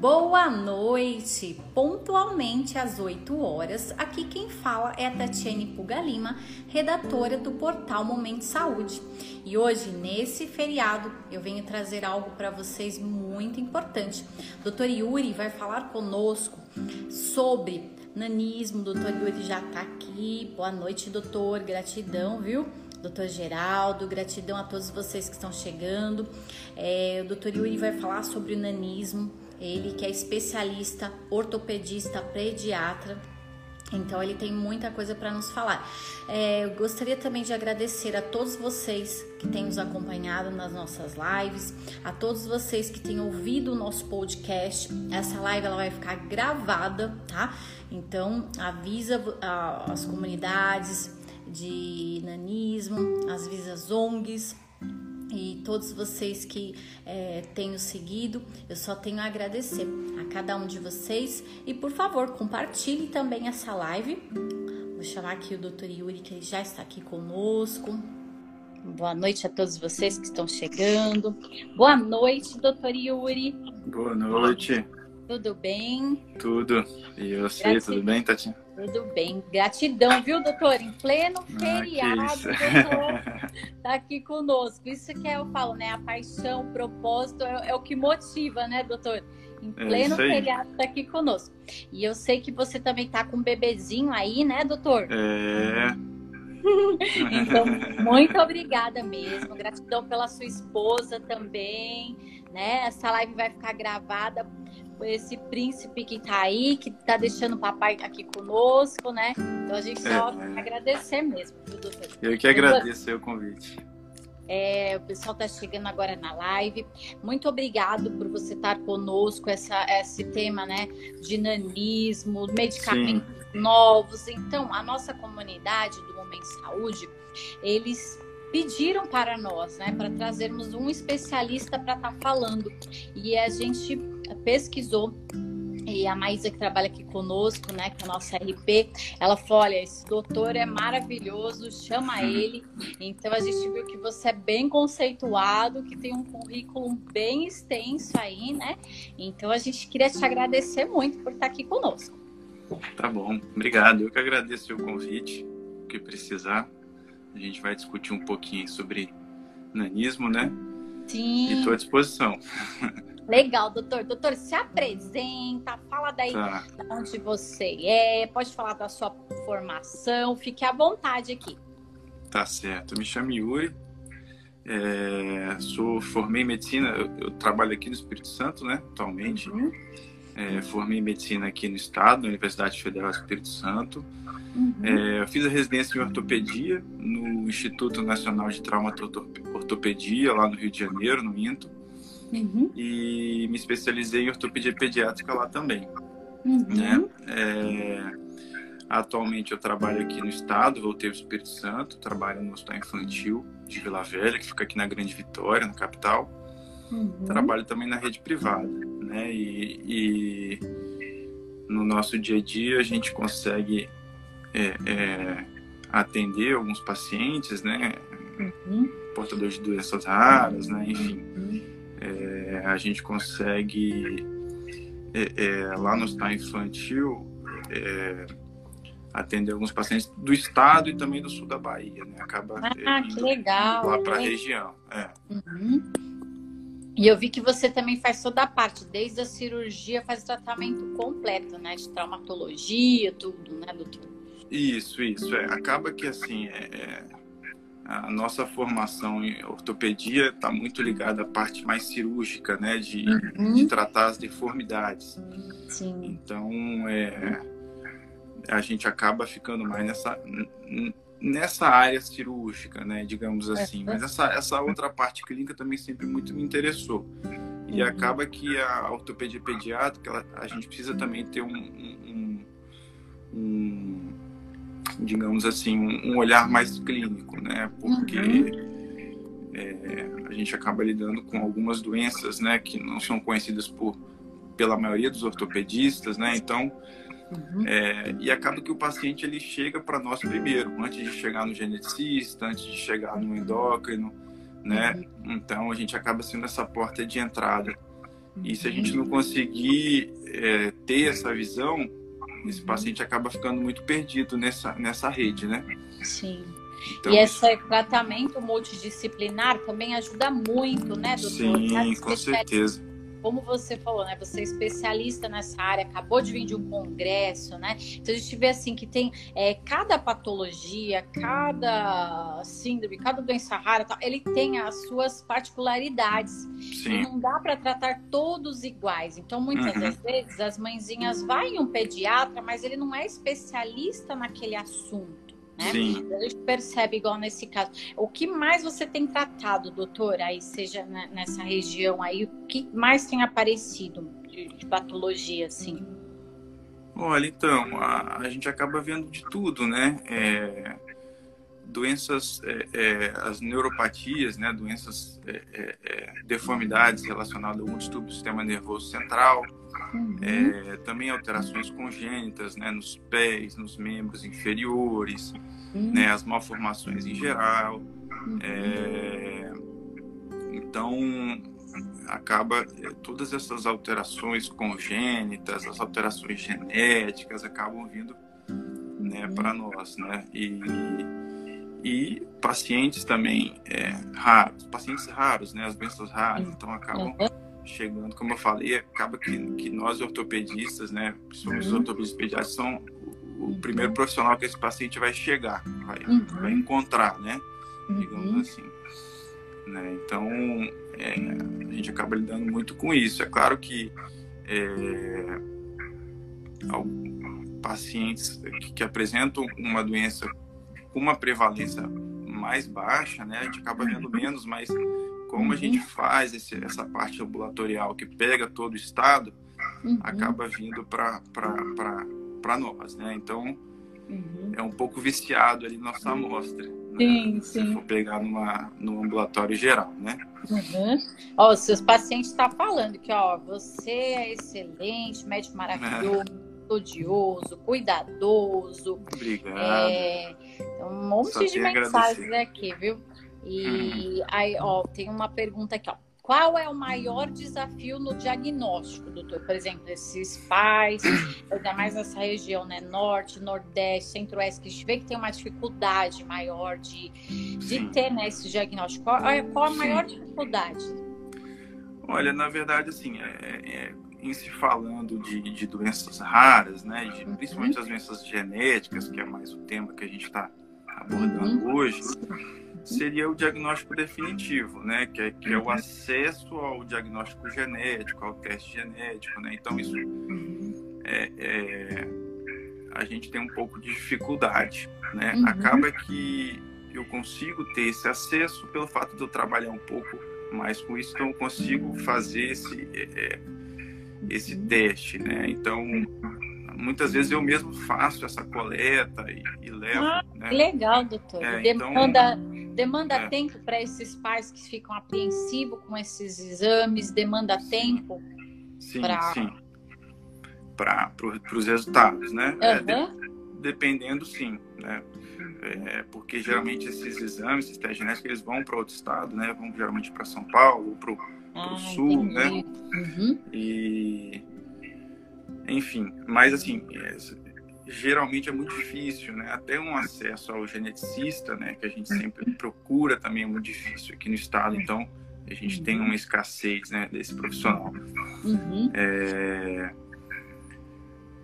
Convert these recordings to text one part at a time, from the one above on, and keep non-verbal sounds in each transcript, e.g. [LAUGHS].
Boa noite! Pontualmente às 8 horas, aqui quem fala é a Tatiane Pugalima, redatora do portal Momento Saúde. E hoje, nesse feriado, eu venho trazer algo para vocês muito importante. Dr. Yuri vai falar conosco sobre nanismo. Dr. Yuri já está aqui. Boa noite, doutor. Gratidão, viu? Doutor Geraldo, gratidão a todos vocês que estão chegando. É, o doutor Yuri vai falar sobre o nanismo ele que é especialista, ortopedista, pediatra. Então ele tem muita coisa para nos falar. É, eu gostaria também de agradecer a todos vocês que têm nos acompanhado nas nossas lives, a todos vocês que têm ouvido o nosso podcast. Essa live ela vai ficar gravada, tá? Então avisa as comunidades de nanismo, as visas ONGs, e todos vocês que é, têm nos seguido, eu só tenho a agradecer a cada um de vocês e por favor compartilhe também essa live. Vou chamar aqui o Dr. Yuri que ele já está aqui conosco. Boa noite a todos vocês que estão chegando. Boa noite, Dr. Yuri. Boa noite. Tudo bem? Tudo. E você, Gratidão. tudo bem, Tati? Tudo bem. Gratidão, viu, doutor? Em pleno ah, feriado, ah, [LAUGHS] tá aqui conosco. Isso que eu falo, né? A paixão, o propósito é, é o que motiva, né, doutor? Em é pleno é feriado tá aqui conosco. E eu sei que você também tá com um bebezinho aí, né, doutor? É. [LAUGHS] então, muito obrigada mesmo. Gratidão pela sua esposa também, né? Essa live vai ficar gravada esse príncipe que tá aí, que tá deixando o papai aqui conosco, né? Então a gente só é, agradecer mesmo, doutor? Eu que agradeço o convite. É, o pessoal está chegando agora na live. Muito obrigado por você estar conosco, essa, esse tema né, de nanismo, medicamentos Sim. novos. Então, a nossa comunidade do Momento Saúde, eles pediram para nós, né, para trazermos um especialista para estar tá falando. E a gente pesquisou e a Maísa que trabalha aqui conosco, né, que é a nossa RP, ela falou, olha, esse doutor é maravilhoso, chama ele. Então a gente viu que você é bem conceituado, que tem um currículo bem extenso aí, né? Então a gente queria te agradecer muito por estar aqui conosco. Tá bom, obrigado. Eu que agradeço o convite, o que precisar. A gente vai discutir um pouquinho sobre nanismo, né? Sim. E estou à disposição. [LAUGHS] Legal, doutor. Doutor, se apresenta, fala daí tá. de onde você é, pode falar da sua formação, fique à vontade aqui. Tá certo. Me chamo Yuri, é, sou formei em medicina, eu, eu, trabalho aqui no Espírito Santo, né, atualmente. Uhum. É, formei em medicina aqui no estado, na Universidade Federal do Espírito Santo. Uhum. É, fiz a residência em ortopedia no Instituto Nacional de Trauma Ortopedia, lá no Rio de Janeiro, no INTO. Uhum. E me especializei em ortopedia pediátrica lá também. Uhum. Né? É, atualmente eu trabalho aqui no estado, voltei ao Espírito Santo, trabalho no Hospital Infantil de Vila Velha, que fica aqui na Grande Vitória, na capital. Uhum. Trabalho também na rede privada, né? E, e, no nosso dia a dia a gente consegue é, é, atender alguns pacientes, né? Uhum. Portadores de doenças raras, né? Enfim, uhum. É, a gente consegue é, é, lá no hospital infantil é, atender alguns pacientes do estado e também do sul da Bahia, né? Acaba ah, que legal, lá para a região. Uhum. E eu vi que você também faz toda a parte, desde a cirurgia, faz o tratamento completo, né? De traumatologia, tudo, né, doutor? Isso, isso. É. Acaba que assim, é, é, a nossa formação em ortopedia está muito ligada à parte mais cirúrgica, né? De, uhum. de tratar as deformidades. Sim. Então, é, a gente acaba ficando mais nessa, nessa área cirúrgica, né? Digamos assim. Mas essa, essa outra parte clínica também sempre muito me interessou. E uhum. acaba que a ortopedia pediátrica, ela, a gente precisa também ter um, um, um digamos assim, um, olhar mais clínico, né? Porque uhum. é, a gente acaba lidando com algumas doenças, né, que não são conhecidas por pela maioria dos ortopedistas, né? Então, uhum. é, e acaba que o paciente ele chega para nós primeiro, antes de chegar no geneticista, antes de chegar no endócrino, né? Uhum. Então a gente acaba sendo essa porta de entrada. E se a gente não conseguir é, ter essa visão, esse paciente acaba ficando muito perdido nessa, nessa rede, né? Sim. Então, e esse isso... tratamento multidisciplinar também ajuda muito, né, doutor? Sim, com certeza como você falou, né? Você é especialista nessa área, acabou de vir de um congresso, né? Então a gente vê assim que tem é, cada patologia, cada síndrome, cada doença rara, ele tem as suas particularidades. Sim. E não dá para tratar todos iguais. Então, muitas uhum. das vezes, as mãezinhas vai em um pediatra, mas ele não é especialista naquele assunto né? Sim. A gente percebe, igual nesse caso. O que mais você tem tratado, doutor, aí, seja nessa região aí, o que mais tem aparecido de, de patologia, assim? Olha, então, a, a, gente acaba vendo de tudo, né? É, doenças, é, é, as neuropatias, né? Doenças, é, é, é, deformidades relacionadas ao distúrbio do sistema nervoso central, Uhum. É, também alterações congênitas né, nos pés, nos membros inferiores, uhum. né, as malformações em geral. Uhum. Então, acaba todas essas alterações congênitas, as alterações genéticas acabam vindo né, uhum. para nós, né? E, e pacientes também é, raros, pacientes raros, né? As doenças raras, então acabam uhum chegando, como eu falei, acaba que, que nós ortopedistas, né, principalmente os uhum. ortopedistas pediatras, são o, o, primeiro profissional que esse paciente vai chegar, vai, uhum. vai encontrar, né, digamos uhum. assim. Né? Então, é, a gente acaba lidando muito com isso. É claro que é, pacientes que, que, apresentam uma doença com uma prevalência mais baixa, né, a gente acaba vendo uhum. menos, mas como a gente uhum. faz esse, essa parte ambulatorial que pega todo o estado, uhum. acaba vindo para nós, né? Então, uhum. é um pouco viciado ali nossa amostra. Sim, né? sim. Se for pegar numa, no ambulatório geral, né? Uhum. Ó, seus pacientes estão tá falando que, ó, você é excelente, médico maravilhoso. É estudioso, cuidadoso. Obrigado. É, um monte de mensagens aqui, viu? E aí, ó, tem uma pergunta aqui, ó. Qual é o maior desafio no diagnóstico, doutor? Por exemplo, esses pais, [COUGHS] ainda mais nessa região, né? Norte, Nordeste, Centro-Oeste, que a gente vê que tem uma dificuldade maior de, de ter né, esse diagnóstico. Qual, qual a maior Sim. dificuldade? Olha, na verdade, assim, é, é, em se falando de, de doenças raras, né? De, uhum. Principalmente as doenças genéticas, que é mais o tema que a gente está abordando uhum. hoje seria o diagnóstico definitivo, né? Que é, que é o uhum. acesso ao diagnóstico genético, ao teste genético, né? Então isso é, é, a gente tem um pouco de dificuldade, né? Uhum. Acaba que eu consigo ter esse acesso pelo fato de eu trabalhar um pouco mais com isso, então eu consigo fazer esse é, é esse uhum. teste, né? Então muitas vezes eu mesmo faço essa coleta e, e levo. Ah, né? Legal, doutor. É, demanda então, demanda é. tempo para esses pais que ficam apreensivos com esses exames? Demanda tempo? Sim. Para pro, os resultados, né? Uhum. É, de, dependendo, sim, né? É, porque geralmente esses exames, esses testes genéticos, eles vão para outro estado, né? Vão geralmente para São Paulo, para o ah, sul, entendi. né? Uhum. E enfim, mas assim, é, geralmente é muito difícil, né? Até um acesso ao geneticista, né? Que a gente sempre procura também é muito difícil aqui no estado. Então, a gente tem uma escassez, né? Desse profissional. Uhum. É...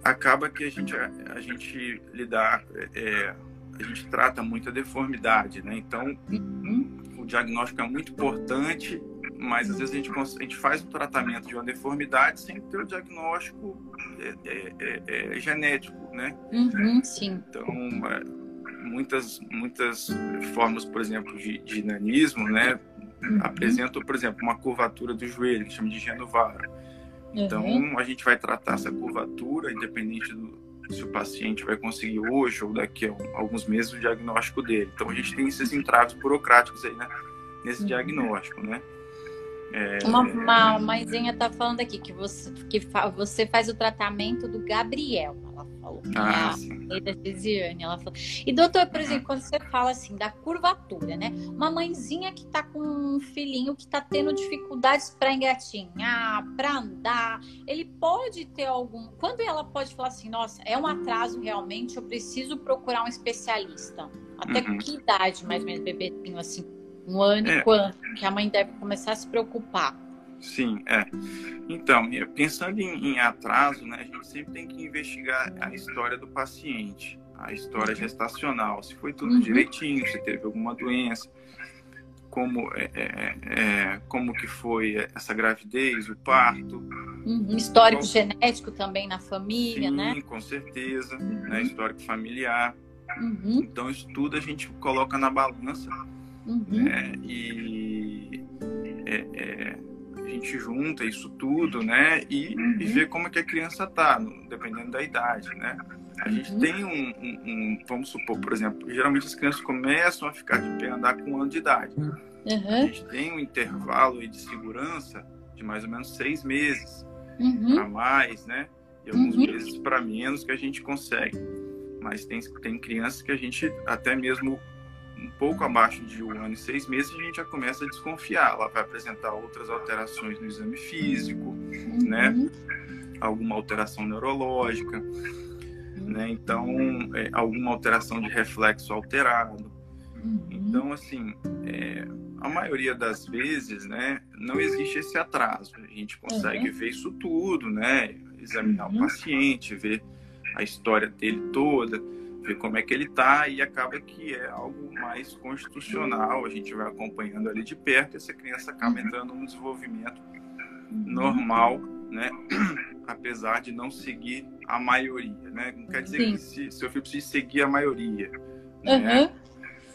Acaba que a gente, a, a gente lidar, é, a gente trata muito a deformidade, né? Então, uhum. o diagnóstico é muito importante mas às vezes a gente, a gente faz o tratamento de uma deformidade sem ter o diagnóstico é, é, é, é genético, né? Uhum, sim. Então, é, muitas, muitas formas, por exemplo, de, de nanismo, né? Uhum. Apresentam, por exemplo, uma curvatura do joelho, que chama de genovaro. Então, uhum. a gente vai tratar essa curvatura, independente do, se o paciente vai conseguir hoje ou daqui a alguns meses o diagnóstico dele. Então, a gente tem esses entraves burocráticos aí, né? Nesse uhum. diagnóstico, né? É... Uma, uma mãezinha tá falando aqui que você, que fa, você faz o tratamento do Gabriel. Ela falou. Ah, da Gesiane, ela falou. E doutor, por exemplo, quando você fala assim da curvatura, né? Uma mãezinha que tá com um filhinho que tá tendo dificuldades para engatinhar, para andar, ele pode ter algum. Quando ela pode falar assim, nossa, é um atraso realmente, eu preciso procurar um especialista. Até Uhum. que idade, mais ou menos, bebezinho, assim? Um ano É. e quanto? Que a mãe deve começar a se preocupar. Sim, é. Então, pensando em, em atraso, né, a gente sempre tem que investigar a história do paciente, a história gestacional, se foi tudo Uhum. direitinho, se teve alguma doença, como, é, é, é, como que foi essa gravidez, o parto. Uhum. Histórico Qual- genético também na família, Sim, né? com certeza, né, histórico familiar. Uhum. Então, isso tudo a gente coloca na balança Uhum. né? E é, é, a gente junta isso tudo, né? E, Uhum. e vê como é que a criança tá, no- dependendo da idade, né? A gente Uhum. tem um, um- um- vamos supor, por exemplo, geralmente as crianças começam a ficar de pé andar com um ano de idade. A Uhum. gente tem um intervalo de segurança de mais ou menos seis meses Uhum. para mais, né? E alguns Uhum. meses para menos que a gente consegue. Mas tem, tem crianças que a gente, até mesmo um pouco abaixo de um ano e seis meses, a gente já começa a desconfiar. Ela vai apresentar outras alterações no exame físico, né? Uhum. alguma alteração neurológica, né? Então, é, alguma alteração de reflexo alterado. Uhum. Então, assim, é, a maioria das vezes, né, não existe esse atraso. A gente consegue ver isso tudo, né? Examinar Uhum. o paciente, ver a história dele toda, ver como é que ele tá e acaba que é algo mais constitucional. A gente vai acompanhando ali de perto e essa criança acaba Uhum. entrando num desenvolvimento normal, né? [CLEARS THROAT] Apesar de não seguir a maioria, né? Não quer dizer Sim. que se, seu filho precisa seguir a maioria, né? Uhum.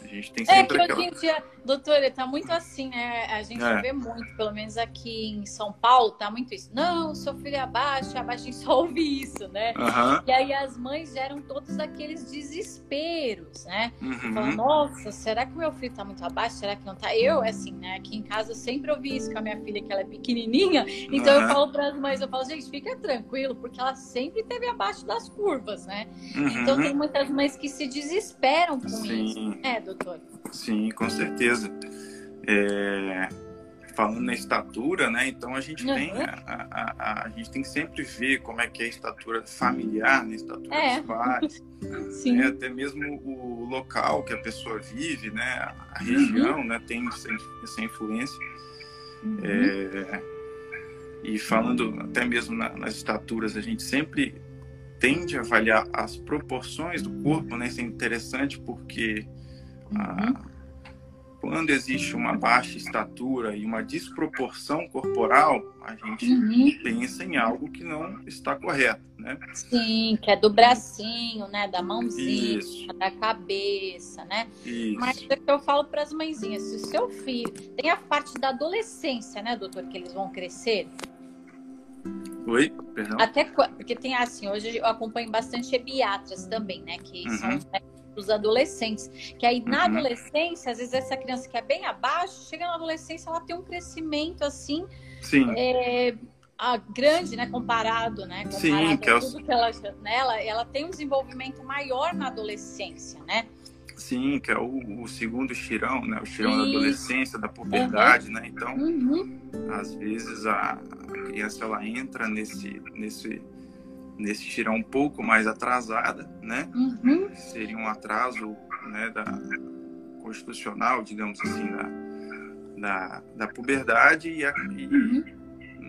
A gente tem É sempre que aquela... hoje em dia, doutora, tá muito assim, né? A gente É. vê muito, pelo menos aqui em São Paulo, tá muito isso. Não, seu filho é abaixo, abaixo, a gente só ouve isso, né? Aham, E aí as mães geram todos aqueles desesperos, né? Uhum, nossa, será que meu filho tá muito abaixo? Será que não tá? Eu, assim, né? Aqui em casa eu sempre ouvi isso com a minha filha, que ela é pequenininha. Então eu Aham. falo para as mães, eu falo, gente, fica tranquilo, porque ela sempre teve abaixo das curvas, né? uhum. Então tem muitas mães que se desesperam com Sim. isso. É, doutor. Sim, com certeza. É, Falando na estatura, né? Então a gente Uhum. tem a, a, a, a gente tem que sempre ver como é que é a estatura familiar, né? A estatura É. dos pais, [LAUGHS] Sim. né? até mesmo o local que a pessoa vive, né? A Uhum. região, né? Tem essa, essa influência. Uhum. É, e falando até mesmo na- nas estaturas, a gente sempre tende a avaliar as proporções do corpo, né? Isso é interessante porque Uhum. quando existe uma baixa estatura e uma desproporção corporal, a gente Uhum. pensa em algo que não está correto, né? Sim, que é do bracinho, né? Da mãozinha, Isso. da cabeça, né? Isso. Mas é que eu falo para as mãezinhas, se o seu filho tem a parte da adolescência, né, doutor, que eles vão crescer, Oi, perdão. até porque tem assim, hoje eu acompanho bastante ebiatras também, né, que são Uhum. Os adolescentes, que aí na Uhum. adolescência, às vezes essa criança que é bem abaixo, chega na adolescência, ela tem um crescimento assim, Sim, é, a grande, né, comparado, né, comparado Sim, que é o- tudo que ela, nela, ela tem um desenvolvimento maior na adolescência, né? sim, que é o, o segundo estirão, né? O estirão da adolescência, da puberdade, né? Então, Uhum. às vezes a, a criança ela entra nesse nesse nesse estirão um pouco mais atrasada, né? Uhum. Seria um atraso, né, da constitucional, digamos assim, da da, da puberdade e, a, e Uhum.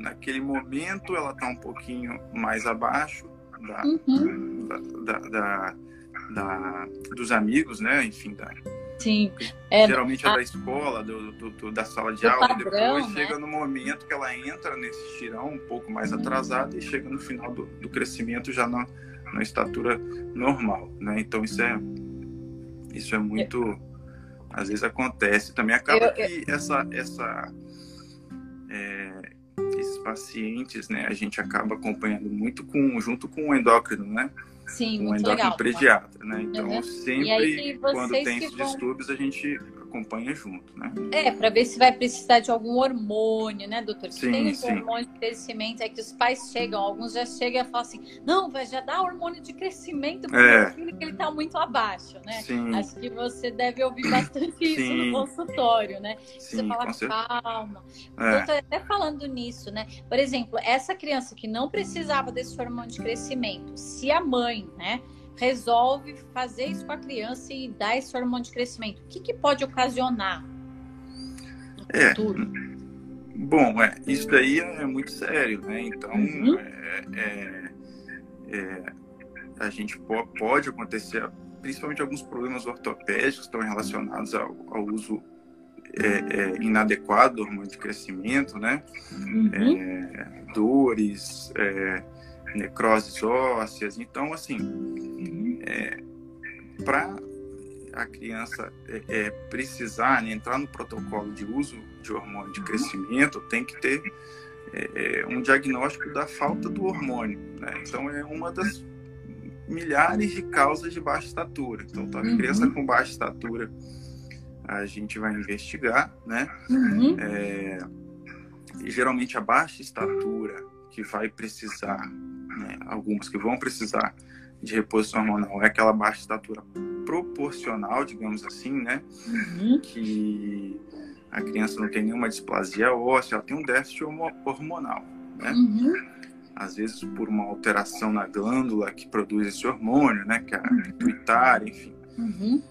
naquele momento ela está um pouquinho mais abaixo da, Uhum. da, da- da- dos amigos, né? Enfim, da, Sim. É, geralmente é a- da escola, do, do- do- da sala de Do aula, padrão, e depois né? chega no momento que ela entra nesse estirão um pouco mais atrasado e chega no final do, do crescimento já na, na estatura normal, né? Então isso é isso é muito às vezes acontece também acaba Eu- que essa essa é, esses pacientes, né? A gente acaba acompanhando muito com junto com o endócrino, né? Sim, o muito endócrino legal. pediatra, né? Então Uhum. sempre quando tem esses vão- distúrbios a gente acompanha junto, né? É, para ver se vai precisar de algum hormônio, né, doutor? Se sim, tem sim. hormônio de crescimento, é que os pais chegam, alguns já chegam e falam assim, não, vai já dar hormônio de crescimento para É. meu filho que ele tá muito abaixo, né? Sim, Acho que você deve ouvir bastante isso no consultório, né? Você sim, fala, calma. É, Doutor, até falando nisso, né? Por exemplo, essa criança que não precisava desse hormônio de crescimento, se a mãe, né, resolve fazer isso com a criança e dar esse hormônio de crescimento, o que, que pode ocasionar no É. futuro? Bom, é, isso daí é muito sério, né? Então, Uhum. é, é, é, a gente po- pode acontecer, principalmente alguns problemas ortopédicos estão relacionados ao, ao uso é, é, inadequado do hormônio de crescimento, né? Uhum. É, dores, é, necroses ósseas. Então, assim, Uhum. para a criança é, é, precisar né, entrar no protocolo de uso de hormônio de crescimento, tem que ter é, é, um diagnóstico da falta do hormônio. Né? Então, é uma das milhares de causas de baixa estatura. Então, tá, Uhum. criança com baixa estatura, a gente vai investigar, né? Uhum. É, e geralmente a baixa estatura que vai precisar, né, algumas que vão precisar de reposição hormonal é aquela baixa estatura proporcional, digamos assim, né? Uhum. Que a criança não tem nenhuma displasia óssea, ela tem um déficit hormo- hormonal, né? Uhum. Às vezes por uma alteração na glândula que produz esse hormônio, né? Que é a pituitária, enfim. Uhum.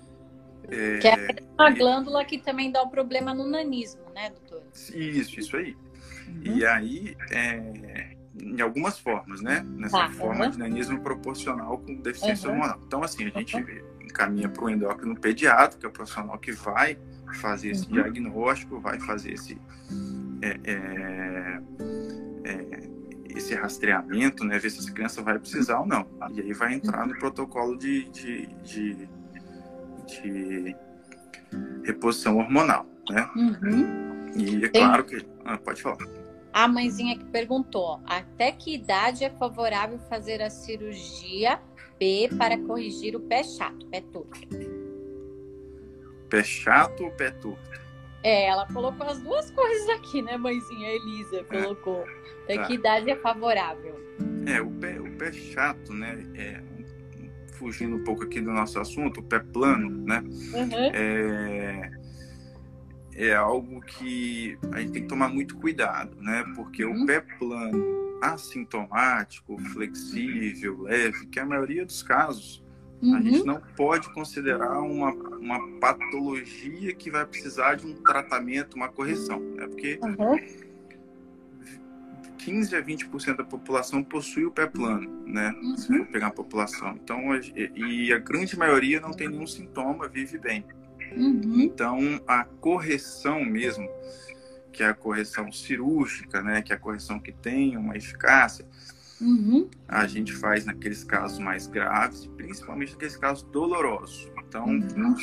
É, Que é uma glândula que também dá o problema no nanismo, né, doutor? Isso, isso aí. Uhum. E aí, é, em algumas formas, né? Nessa Tá, forma uhum. de nanismo proporcional com deficiência Uhum. hormonal. Então, assim, a gente Uhum. encaminha para o endócrino pediatra, que é o profissional que vai fazer esse Uhum. diagnóstico, vai fazer esse, é, é, é, esse rastreamento, né? Ver se essa criança vai precisar ou não. E aí vai entrar no protocolo de, de, de, de reposição hormonal, né? Uhum. E é claro que... Ah, pode falar. A mãezinha que perguntou: até que idade é favorável fazer a cirurgia B para corrigir o pé chato, pé torto? Pé chato ou pé torto? É, ela colocou as duas coisas aqui, né, mãezinha? A Elisa colocou. Até Tá. que idade é favorável? É, o pé, o pé chato, né? É, fugindo um pouco aqui do nosso assunto, o pé plano, né? Uhum. É, é algo que a gente tem que tomar muito cuidado, né? Porque Uhum. o pé plano assintomático, flexível, leve, que a maioria dos casos a gente Uhum. não pode considerar uma, uma patologia que vai precisar de um tratamento, uma correção, né? Porque Uhum. 15 a 20% da população possui o pé plano, né? Se Uhum. for pegar a população. Então, e a grande maioria não tem nenhum sintoma, vive bem. Uhum. Então, a correção mesmo, que é a correção cirúrgica, né? Que é a correção que tem uma eficácia, Uhum. a gente faz naqueles casos mais graves, principalmente naqueles casos dolorosos. Então, Uhum.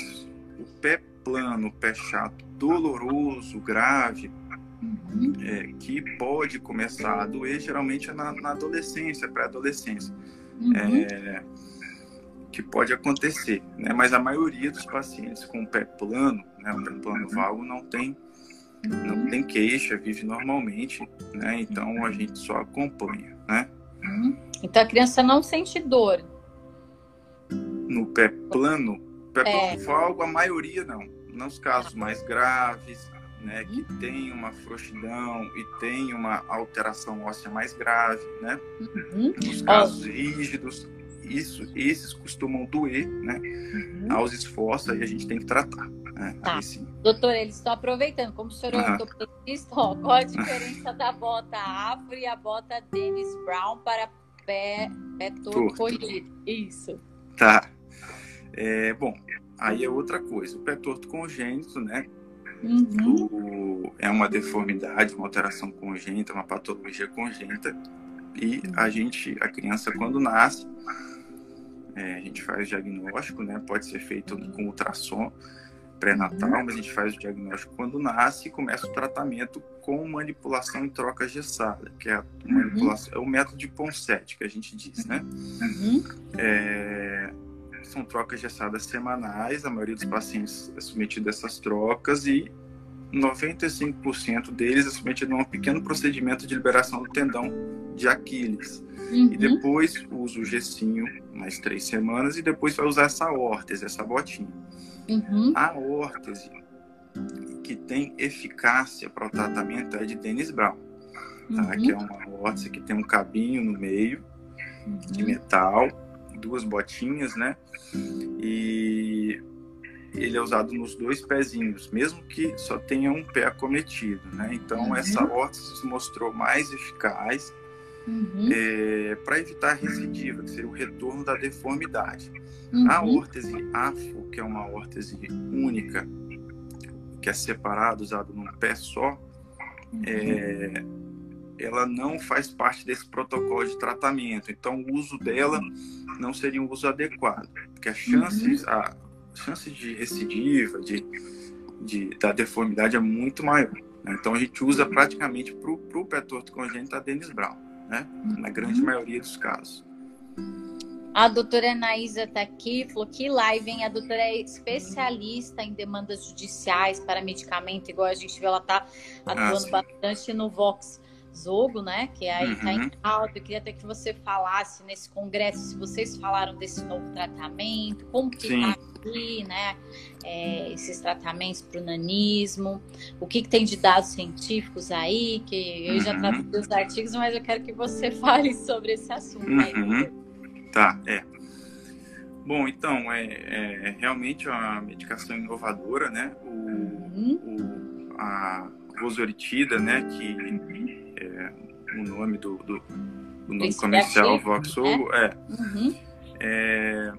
o pé plano, o pé chato, doloroso, grave, Uhum. é, que pode começar a doer geralmente é na, na adolescência, pré-adolescência, Uhum. é, que pode acontecer, né? Mas a maioria dos pacientes com pé plano, né, o pé plano valgo não tem não tem queixa, vive normalmente, né? Então a gente só acompanha, né? Uhum. Então a criança não sente dor. No pé plano, pé É. plano valgo, a maioria não. Nos casos mais graves, né, que tem uma frouxidão e tem uma alteração óssea mais grave, né? Uhum. nos casos rígidos, isso, esses costumam doer, né? Uhum. Aos esforços, aí a gente tem que tratar. Né? Tá. Doutor, eles estão aproveitando. Como o senhor é ortopedista, ó, qual a diferença da bota afro e a bota Dennis Brown para pé, pé torto? Isso. Tá. É, bom, aí é outra coisa. O pé torto congênito, né? Uhum. O- é uma deformidade, uma alteração congênita, uma patologia congênita. E a gente, a criança, quando nasce, é, a gente faz diagnóstico, né? Pode ser feito com ultrassom pré-natal, mas a gente faz o diagnóstico quando nasce e começa o tratamento com manipulação em troca gessada, que é a manipulação, é o método de Ponseti que a gente diz, né? Uhum. É, são trocas gessadas semanais, a maioria dos pacientes é submetido a essas trocas e 95% deles é submetido a um pequeno procedimento de liberação do tendão de Aquiles. Uhum. E depois usa o gessinho mais três semanas e depois vai usar essa órtese, essa botinha. Uhum. A órtese que tem eficácia para o tratamento é de Dennis Brown, tá? uhum. que é uma órtese que tem um cabinho no meio de uhum. metal, duas botinhas, né? E ele é usado nos dois pezinhos, mesmo que só tenha um pé acometido, né? Então, uhum. essa órtese se mostrou mais eficaz uhum. é, para evitar a recidiva, que seria o retorno da deformidade. Uhum. A órtese AFO, que é uma órtese única, que é separada, usada num pé só, uhum. é, ela não faz parte desse protocolo de tratamento. Então, o uso dela não seria um uso adequado, porque as chances, uhum. a chance de recidiva, de, de, da deformidade é muito maior. Né? Então, a gente usa praticamente para o pé torto congênito a Dennis Brown, né? na grande uhum. maioria dos casos. A doutora Anaísa está aqui, falou que live, hein? A doutora é especialista em demandas judiciais para medicamento, igual a gente vê, ela está atuando ah, bastante no Vox Zogo, né? Que aí está uhum. em alta. Eu queria até que você falasse nesse congresso se vocês falaram desse novo tratamento, como que está aqui, né? É, esses tratamentos para o nanismo, o que, que, tem de dados científicos aí, que eu uhum. já tratei dos artigos, mas eu quero que você [LAUGHS] fale sobre esse assunto. Uhum. Aí, tá, é. Bom, então, é, é, realmente uma medicação inovadora, né? O, uhum. o, a rosoritida, né? Que é, o nome do, do, do nome comercial Voxogo, né? é, uhum. é,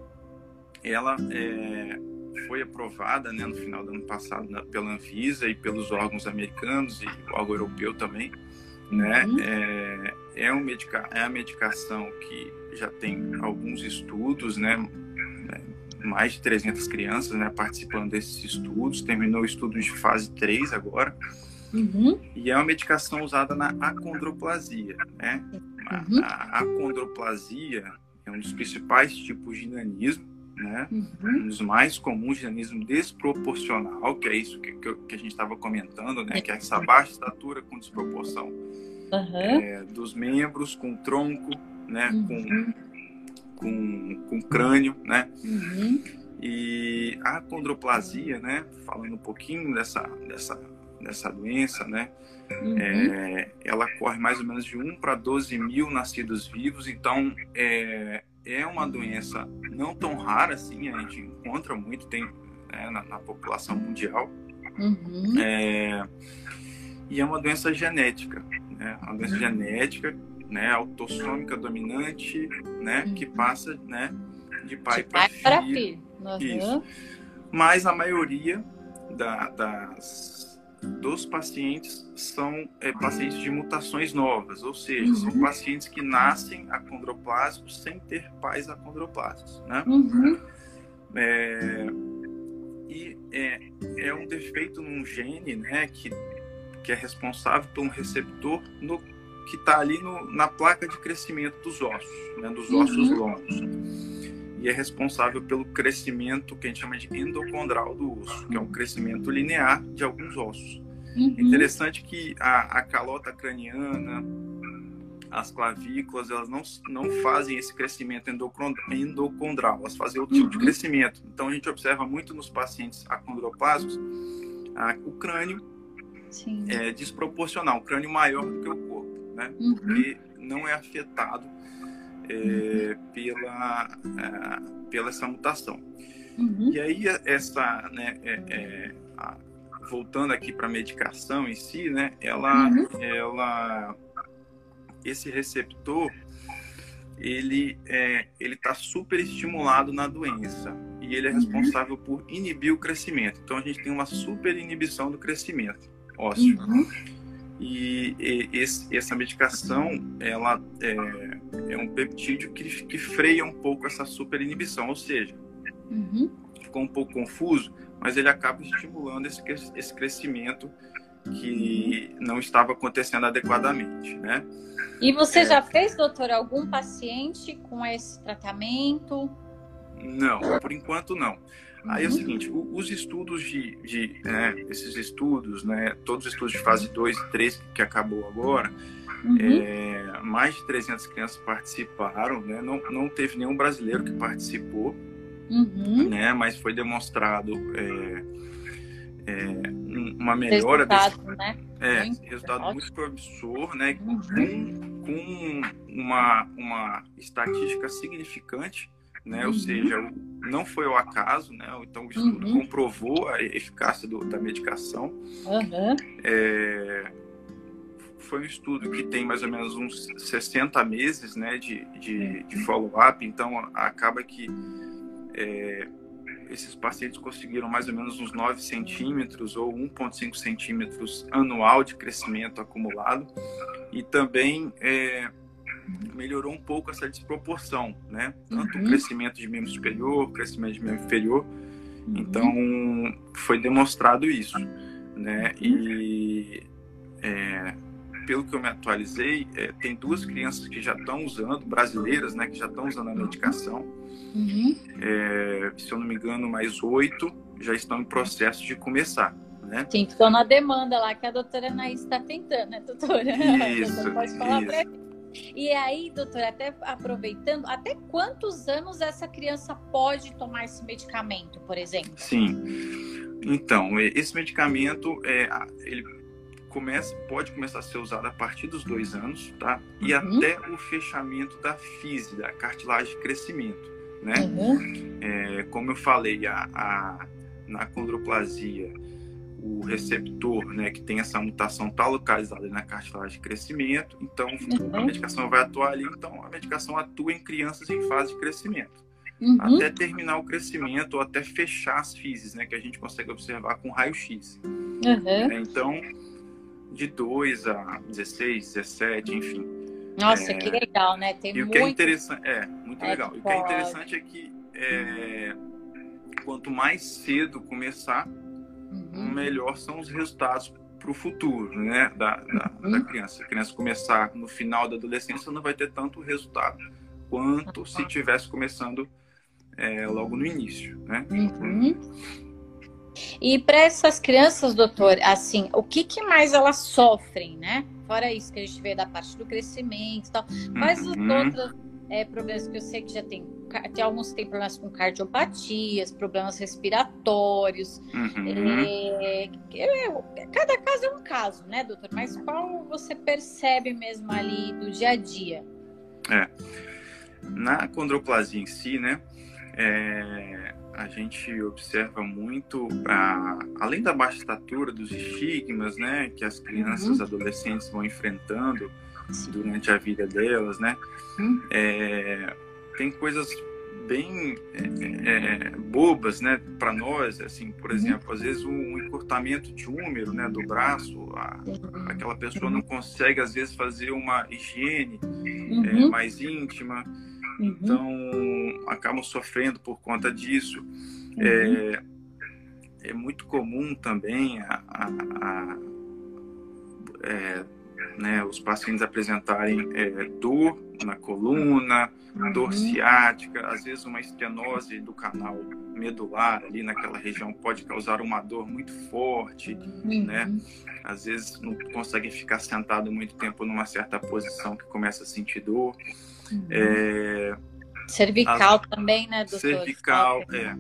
ela é, foi aprovada né, no final do ano passado na, pela Anvisa e pelos órgãos americanos e o órgão europeu também. Né? Uhum. É, é, um medica, é a medicação que já tem alguns estudos, né? mais de 300 crianças né, participando desses estudos, terminou o estudo de fase 3 agora. Uhum. E é uma medicação usada na acondroplasia, né? Uhum. A, a acondroplasia é um dos principais tipos de nanismo, né? Uhum. Um dos mais comuns de nanismo desproporcional, que é isso que, que, que a gente estava comentando, né? Que é essa baixa estatura com desproporção é, dos membros, com tronco, né? Com, com, com crânio, né? Uhum. E a acondroplasia, né? Falando um pouquinho dessa, dessa dessa doença, né? Uhum. É, ela corre mais ou menos de 1 para 12 mil nascidos vivos, então é, é uma doença não tão rara assim, a gente encontra muito, tem né, na, na, população mundial. Uhum. É, e é uma doença genética, né? Uma doença uhum. genética, né? Autossômica dominante, né? Que uhum. passa, né? De pai para filho. filho. Isso. Mas a maioria da, das dos pacientes são é, pacientes de mutações novas, ou seja, uhum. são pacientes que nascem acondroplásicos sem ter pais acondroplásicos, né? Uhum. É, e é, é um defeito num gene, né, que, que é responsável por um receptor no, que está ali no, na placa de crescimento dos ossos, né, dos ossos uhum. longos e é responsável pelo crescimento que a gente chama de endocondral do osso, que é um crescimento linear de alguns ossos. Uhum. interessante que a, a, calota craniana, as clavículas, elas não, não fazem esse crescimento endocondral, elas fazem outro uhum. tipo de uhum. crescimento. Então a gente observa muito nos pacientes acondroplásicos a, o crânio Sim. é desproporcional, o crânio maior do que o corpo, né? Uhum. Porque não é afetado é, pela, é, pela essa mutação. Uhum. E aí essa, né, é, é a, voltando aqui para a medicação em si, né, ela, uhum. ela, esse receptor, ele é, ele está super estimulado na doença e ele é uhum. responsável uhum. por inibir o crescimento. Então a gente tem uma super inibição do crescimento ósseo. Uhum. E, e esse, essa medicação, ela é, é um peptídeo que, que, freia um pouco essa superinibição, ou seja, uhum. ficou um pouco confuso, mas ele acaba estimulando esse, esse crescimento que não estava acontecendo adequadamente, né? E você é... já fez, doutor, algum paciente com esse tratamento? Não, por enquanto não. Aí é o uhum. seguinte, os estudos de, de né, esses estudos, né, todos os estudos de fase 2 e 3 que acabou agora, uhum. é, mais de 300 crianças participaram, né, não, não teve nenhum brasileiro que participou, uhum. né, mas foi demonstrado é, é, uma melhora resultado, desse, né? é, muito resultado ótimo. muito promissor, né, uhum. com, com uma, uma estatística significante né? Uhum. Ou seja, não foi o acaso, né? Então o estudo uhum. comprovou a eficácia do, da medicação. Uhum. É, foi um estudo que tem mais ou menos uns 60 meses, né, de, de, de follow-up. Então acaba que é, esses pacientes conseguiram mais ou menos uns 9 centímetros ou 1,5 centímetros anual de crescimento acumulado. E também é, melhorou um pouco essa desproporção, né? Tanto uhum. o crescimento de membro superior, crescimento de membro inferior. Uhum. Então, foi demonstrado isso, né? E é, pelo que eu me atualizei, é, tem duas crianças que já estão usando, brasileiras, né? Que já estão usando a medicação. Uhum. É, se eu não me engano, mais oito já estão em processo de começar. Né? Sim, estão na demanda lá que a doutora Anaís está tentando, né, doutora? [LAUGHS] Isso, pode falar para e aí, doutora, até aproveitando, até quantos anos essa criança pode tomar esse medicamento, por exemplo? Sim. Então, esse medicamento, é, ele começa, pode começar a ser usado a partir dos dois anos, tá? E uhum. até o fechamento da física, da cartilagem de crescimento, né? Uhum. É, como eu falei, a, a, na condroplasia, o receptor, né, que tem essa mutação está localizada na cartilagem de crescimento, então uhum. a medicação vai atuar ali, então a medicação atua em crianças em fase de crescimento. Uhum. Até terminar o crescimento ou até fechar as físis, né, que a gente consegue observar com raio-x. Uhum. É, então, de 2 a 16, 17, enfim. Nossa, é... que legal, né? Tem e muito... o que é interessante, é, muito é legal. E o que é interessante é que é, quanto mais cedo começar, uhum. melhor são os resultados para o futuro, né, da, da, uhum. da, criança. Se a criança começar no final da adolescência, não vai ter tanto resultado quanto se tivesse começando é, logo no início, né? Uhum. E para essas crianças, doutor, assim, o que, que mais elas sofrem, né? Fora isso que a gente vê da parte do crescimento e tal, quais uhum. os outros é, problemas que eu sei que já tem tem alguns que têm problemas com cardiopatias, problemas respiratórios. Uhum. É, é, cada caso é um caso, né, doutor? Mas qual você percebe mesmo ali do dia a dia? É. Na condroplasia em si, né, é, a gente observa muito, a, além da baixa estatura, dos estigmas, né, que as crianças uhum. adolescentes vão enfrentando durante a vida delas, né, uhum. é, tem coisas bem é, é, bobas, né, para nós, assim, por uhum. exemplo, às vezes um encurtamento de úmero, né, do braço, a, aquela pessoa não consegue às vezes fazer uma higiene é, uhum. mais íntima, uhum. então acabam sofrendo por conta disso. É, é muito comum também a, a, a é, né, os pacientes apresentarem é, dor na coluna, uhum. dor ciática, às vezes uma estenose do canal medular ali naquela região pode causar uma dor muito forte, uhum. né? Às vezes não consegue ficar sentado muito tempo numa certa posição que começa a sentir dor. Uhum. É, Cervical as, também, né, doutor? Cervical, é.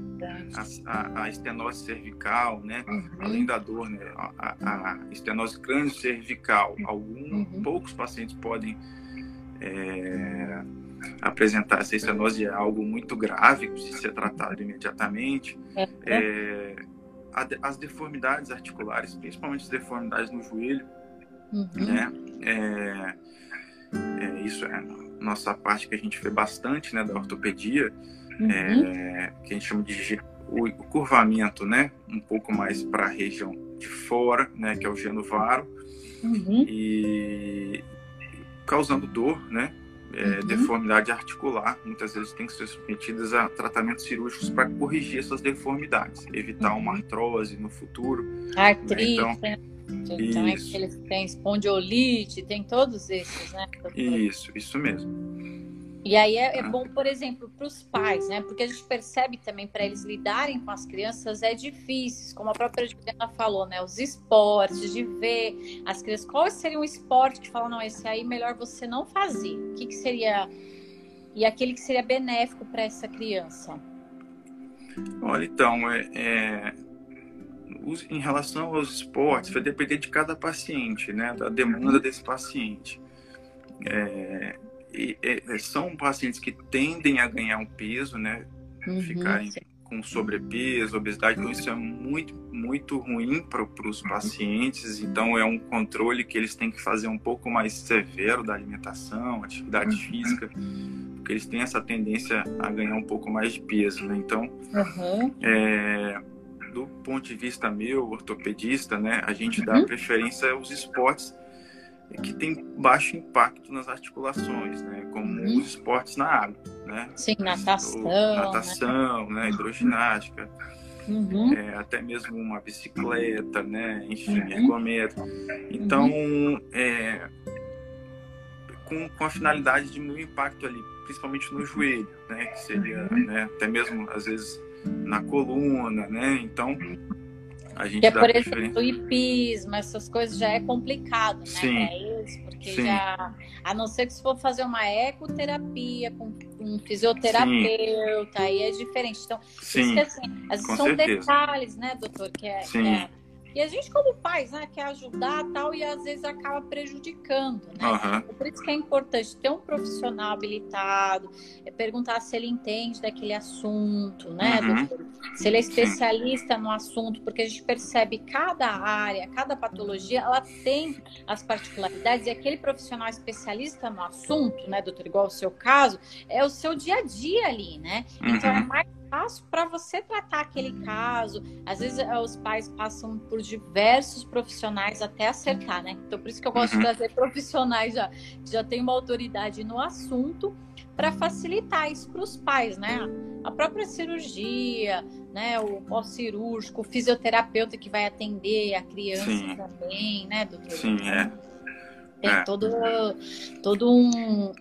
A, a, estenose cervical, né? Uhum. Além da dor, né? A, a estenose crânio-cervical. Alguns, uhum. poucos pacientes podem é, apresentar essa estenose, é algo muito grave, precisa ser tratado imediatamente. É. é as deformidades articulares, principalmente as deformidades no joelho, uhum. né? É, é, isso é nossa parte que a gente vê bastante, né, da ortopedia, uhum. é, que a gente chama de o, o curvamento, né, um pouco mais para a região de fora, né, que é o genovaro, uhum. e causando dor, né, é, uhum. deformidade articular, muitas vezes tem que ser submetidas a tratamentos cirúrgicos para corrigir essas deformidades, evitar uma uhum. artrose no futuro. Artrite, né? Então, né? Então, isso. eles têm espondiolite, tem todos esses, né? Isso, isso mesmo. E aí é, é bom, por exemplo, para os pais, né? Porque a gente percebe também para eles lidarem com as crianças é difícil, como a própria Juliana falou, né? Os esportes, de ver as crianças. Qual seria um esporte que fala, não, esse aí melhor você não fazer? O que, que seria. E aquele que seria benéfico para essa criança? Olha, então, é, é, em relação aos esportes, vai depender de cada paciente, né? Da demanda desse paciente. É, e, e, são pacientes que tendem a ganhar um peso, né? Uhum, Ficarem com sobrepeso, obesidade, então isso é muito, muito ruim para os pacientes. Então é um controle que eles têm que fazer um pouco mais severo da alimentação, atividade uhum. física, porque eles têm essa tendência a ganhar um pouco mais de peso, né? Então, uhum. é, do ponto de vista meu, ortopedista, né, a gente dá uhum. preferência aos esportes que tem baixo impacto nas articulações, né? Como uhum. os esportes na água, né? Sim, natação. natação, né? né? Hidroginástica. Uhum. É, até mesmo uma bicicleta, né? Enfim, uhum. ergometro. Então, uhum. é, com, com a finalidade de diminuir o impacto ali, principalmente no joelho, né? Que seria, uhum. né? Até mesmo, às vezes, na coluna, né? Então, a gente que é, por exemplo, o hipismo, essas coisas já é complicado, né? Sim. eles, porque Sim. já. A não ser que se for fazer uma ecoterapia com um fisioterapeuta, Sim. aí é diferente. Então, Sim. isso que, assim, são certeza. detalhes, né, doutor, que é, que é e a gente, como pais, né, quer ajudar tal, e às vezes acaba prejudicando, né? Uhum. Por isso que é importante ter um profissional habilitado, é perguntar se ele entende daquele assunto, né, uhum. Se ele é especialista Sim. no assunto, porque a gente percebe cada área, cada patologia, ela tem as particularidades, e aquele profissional especialista no assunto, né, doutor, igual o seu caso, é o seu dia a dia ali, né? Uhum. Então é uhum. mais passo para você tratar aquele caso. Às vezes eh, os pais passam por diversos profissionais até acertar, né? Então por isso que eu gosto uhum. de trazer profissionais já que já tem uma autoridade no assunto para facilitar isso para os pais, né? A própria cirurgia, né? O pós-cirúrgico, o fisioterapeuta que vai atender a criança Sim. também, né, doutor? Sim, é. Tem é. todo, todo um,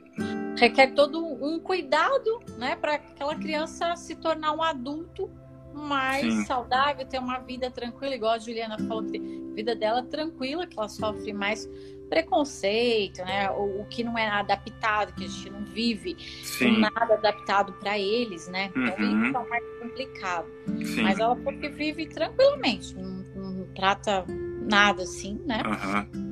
requer todo um cuidado, né, para aquela criança se tornar um adulto mais Sim. saudável, ter uma vida tranquila, igual a Juliana falou, que a vida dela tranquila, que ela sofre mais preconceito, né, o, o que não é adaptado, que a gente não vive nada adaptado para eles, né, então uhum. isso é mais complicado. Sim. Mas ela porque vive tranquilamente, não, não trata nada assim, né. Uhum.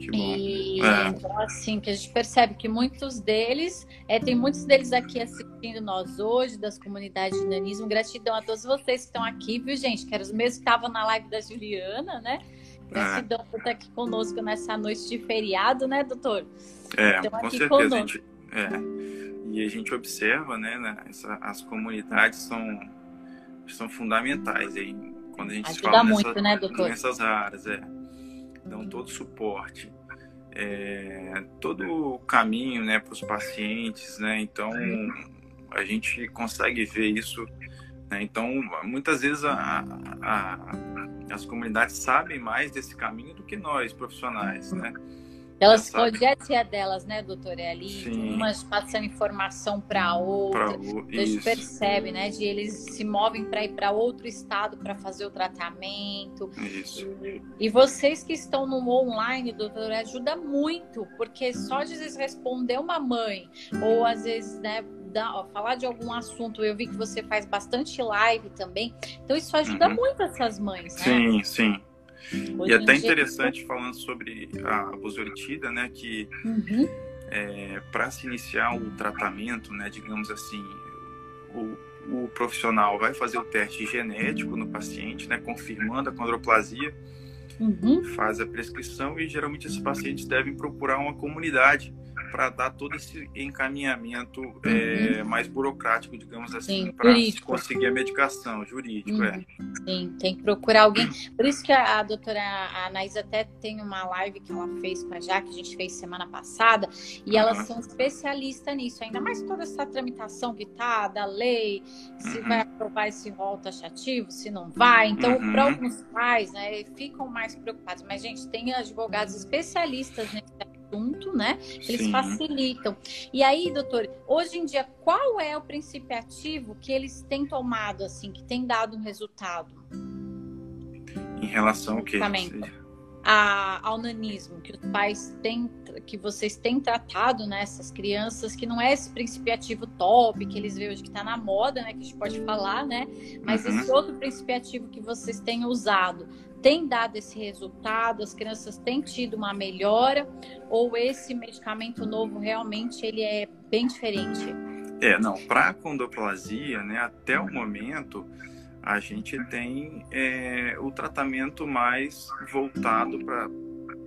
Que bom. E é. então, assim, que a gente percebe que muitos deles, é, tem muitos deles aqui assistindo nós hoje, das comunidades de nanismo. Gratidão a todos vocês que estão aqui, viu, gente? Que eram os mesmos que estavam na live da Juliana, né? Gratidão é. por estar aqui conosco nessa noite de feriado, né, doutor? É, com certeza. A gente, é, e a gente observa, né, né essa, as comunidades são, são fundamentais aí, quando a gente Ajuda fala muito, nessa, né, doutor? nessas áreas, é dão todo o suporte, é, todo o caminho né, para os pacientes, né? Então a gente consegue ver isso. Né? Então muitas vezes a, a, as comunidades sabem mais desse caminho do que nós profissionais, né? Elas projetam a delas, né, doutora? É ali, Sim. umas passando informação para outra. O... A gente percebe, né? De eles se movem para ir para outro estado para fazer o tratamento. Isso. E, e, vocês que estão no online, doutora, ajuda muito, porque só de vezes responder uma mãe, ou às vezes, né, ó, falar de algum assunto, eu vi que você faz bastante live também. Então, isso ajuda uhum. muito essas mães, né? Sim, sim. Hoje e até interessante falando sobre a busortida, né, que uhum. é, para se iniciar o tratamento, né, digamos assim, o, o profissional vai fazer o teste genético no paciente, né, confirmando a condroplasia, uhum. faz a prescrição e geralmente esses pacientes devem procurar uma comunidade para dar todo esse encaminhamento uhum. é, mais burocrático, digamos assim, para conseguir a medicação, jurídico, é. uhum. é. Sim, tem que procurar alguém. Por isso que a, a doutora Anaís até tem uma live que ela fez com a Jaque, a gente fez semana passada, e uhum. elas são especialistas nisso, ainda mais toda essa tramitação que tá, da lei, se uhum. vai aprovar esse rol taxativo, se não vai. Então, uhum. para alguns pais, né, ficam mais preocupados. Mas, gente, tem advogados especialistas nesse junto, né? Eles Sim. facilitam. E aí, doutor, hoje em dia, qual é o princípio ativo que eles têm tomado, assim, que tem dado um resultado? Em relação ao quê? A, ao nanismo, que os pais têm, que vocês têm tratado nessas né, crianças, que não é esse princípio ativo top, que eles veem hoje que está na moda, né? Que a gente pode falar, né? Mas uhum. esse outro princípio ativo que vocês têm usado tem dado esse resultado, as crianças têm tido uma melhora, ou esse medicamento novo realmente ele é bem diferente? É, não, para a condoplasia, né, até o momento, a gente tem é, o tratamento mais voltado para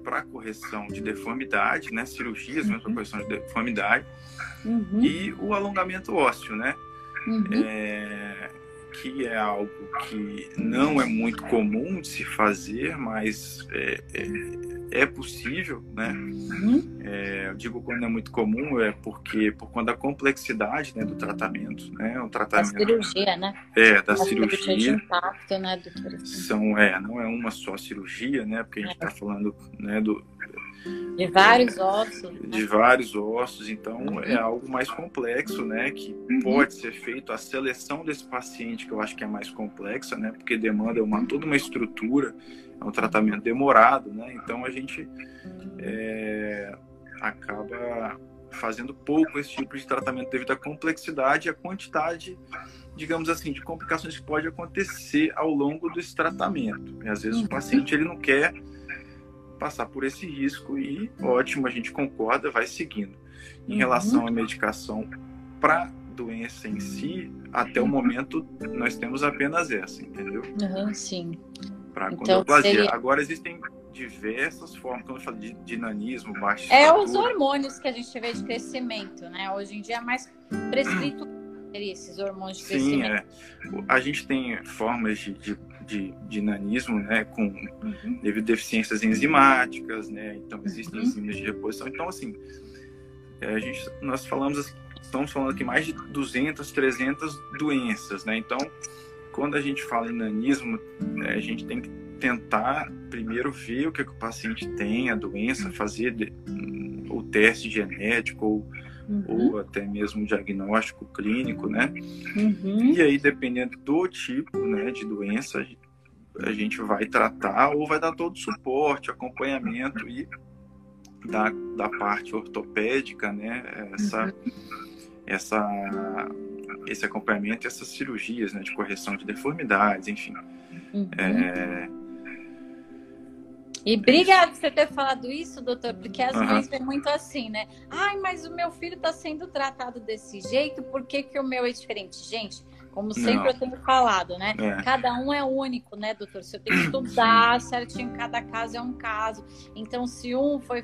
para correção de deformidade, né, cirurgias uhum. para correção de deformidade uhum. e o alongamento ósseo, né? Uhum. É, que é algo que não é muito comum de se fazer, mas é, é, é possível, né? Uhum. É, eu digo quando é muito comum é porque por conta da complexidade né, do tratamento, né? O tratamento da cirurgia, né? É, da cirurgia. De impacto, né, doutora? São, é, não é uma só cirurgia, né? Porque a gente está é. falando, né, do de vários ossos. Né? De vários ossos, então uhum. é algo mais complexo, né? Que uhum. pode ser feito a seleção desse paciente, que eu acho que é mais complexa, né? Porque demanda uma, toda uma estrutura, é um tratamento demorado, né? Então a gente é, acaba fazendo pouco esse tipo de tratamento devido à complexidade e à quantidade, digamos assim, de complicações que pode acontecer ao longo desse tratamento. E às vezes uhum. o paciente ele não quer passar por esse risco e ótimo, a gente concorda, vai seguindo. Em uhum. relação à medicação para doença em si, até o momento nós temos apenas essa, entendeu? Uhum, sim. Para então, Seria... Agora existem diversas formas, quando eu falo de dinanismo, baixo. É os hormônios que a gente vê de crescimento, né? Hoje em dia é mais prescrito [CLEARS THROAT] esses hormônios de Sim, crescimento. É. A gente tem formas de, de de, de nanismo, né, com uhum. devido a deficiências enzimáticas, né, então existem uhum. enzimas de reposição. Então, assim, é, a gente, nós falamos, estamos falando aqui mais de 200, 300 doenças, né, então, quando a gente fala em nanismo, é, a gente tem que tentar primeiro ver o que, é que o paciente tem, a doença, fazer de, o teste genético ou Uhum. ou até mesmo diagnóstico clínico, né? Uhum. E aí, dependendo do tipo né, de doença, a gente vai tratar ou vai dar todo o suporte, acompanhamento e da, da parte ortopédica, né? Essa, uhum. essa, esse acompanhamento e essas cirurgias né, de correção de deformidades, enfim. Uhum. É, e obrigado por você ter falado isso, doutor, porque às uhum. vezes é muito assim, né? Ai, mas o meu filho está sendo tratado desse jeito, por que, que o meu é diferente? Gente, como sempre Não. eu tenho falado, né? É. Cada um é único, né, doutor? Você tem que estudar certinho, cada caso é um caso. Então, se um foi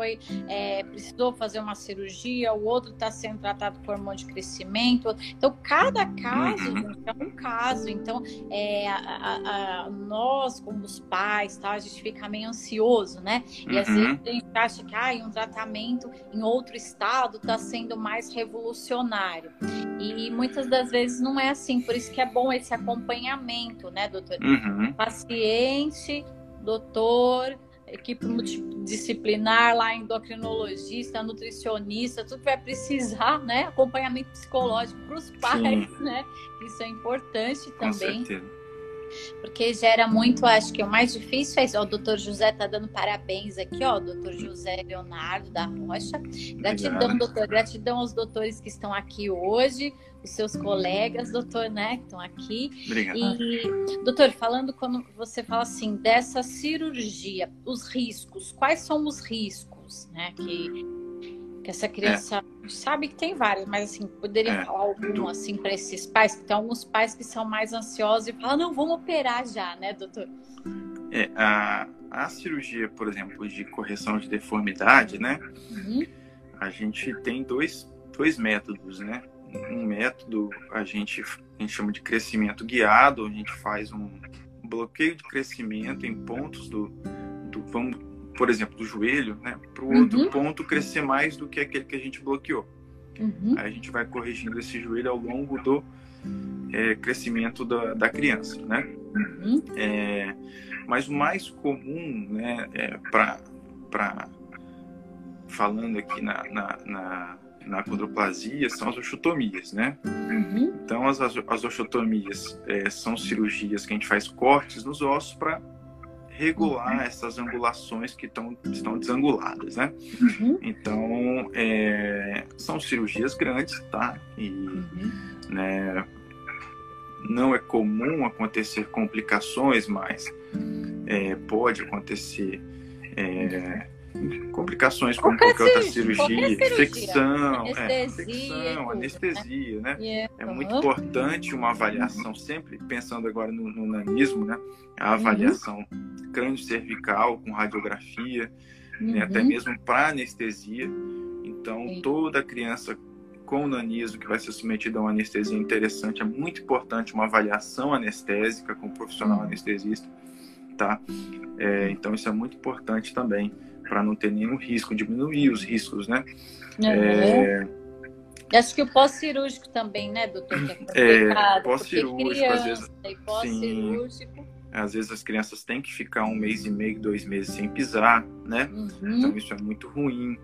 foi é, precisou fazer uma cirurgia, o outro está sendo tratado por hormônio de crescimento. Então, cada caso uhum. é um caso. Então, é, a, a, a, nós, como os pais, tá, a gente fica meio ansioso, né? E às vezes uhum. a gente acha que ah, um tratamento em outro estado está sendo mais revolucionário. E muitas das vezes não é assim, por isso que é bom esse acompanhamento, né, doutor? Uhum. Paciente, doutor, equipe multidisciplinar, lá endocrinologista, nutricionista, tudo que vai precisar, né? Acompanhamento psicológico para os pais, Sim. né? Isso é importante também. Com certeza. Porque gera muito, acho que o mais difícil é isso. Ó, o doutor José tá dando parabéns aqui, ó, o doutor José Leonardo da Rocha. Gratidão, Obrigado. doutor, gratidão aos doutores que estão aqui hoje os seus colegas, doutor, né, que estão aqui. Obrigado. E, doutor, falando quando você fala assim dessa cirurgia, os riscos, quais são os riscos, né, que essa criança é. sabe que tem vários, mas assim, poderia é. falar algum assim para esses pais, porque tem alguns pais que são mais ansiosos e falam, não, vamos operar já, né, doutor? É, a, a cirurgia, por exemplo, de correção de deformidade, né, uhum. a gente tem dois, dois métodos, né, um método, a gente, a gente chama de crescimento guiado, a gente faz um bloqueio de crescimento em pontos do, do vamos, por exemplo, do joelho, né, para o outro uhum. ponto crescer mais do que aquele que a gente bloqueou. Uhum. Aí a gente vai corrigindo esse joelho ao longo do é, crescimento da, da criança, né? Uhum. É, mas o mais comum, né, é para falando aqui na, na, na, na condroplasia são as osteotomias, né? Uhum. Então, as, as osteotomias é, são cirurgias que a gente faz cortes nos ossos para regular uhum. essas angulações que tão, estão desanguladas, né? Uhum. Então, é, são cirurgias grandes, tá? E, uhum. né, não é comum acontecer complicações, mas é, pode acontecer é, complicações como qualquer, qualquer outra cirurgia, infecção, anestesia, é, infecção, anestesia, né? Yeah. É muito importante uma avaliação, sempre pensando agora no, no nanismo, né? A avaliação uhum. crânio-cervical com radiografia, uhum. né? até uhum. mesmo para anestesia. Então, Sim. toda criança com nanismo que vai ser submetida a uma anestesia interessante, é muito importante uma avaliação anestésica com um profissional uhum. anestesista, tá? É, então, isso é muito importante também para não ter nenhum risco, diminuir os riscos, né? Uhum. É... Acho que o pós-cirúrgico também, né, doutor? é, é pós-cirúrgico, às vezes. Pós-cirúrgico. Às vezes as crianças têm que ficar um mês e meio, dois meses sem pisar, né? Uhum. Então isso é muito ruim.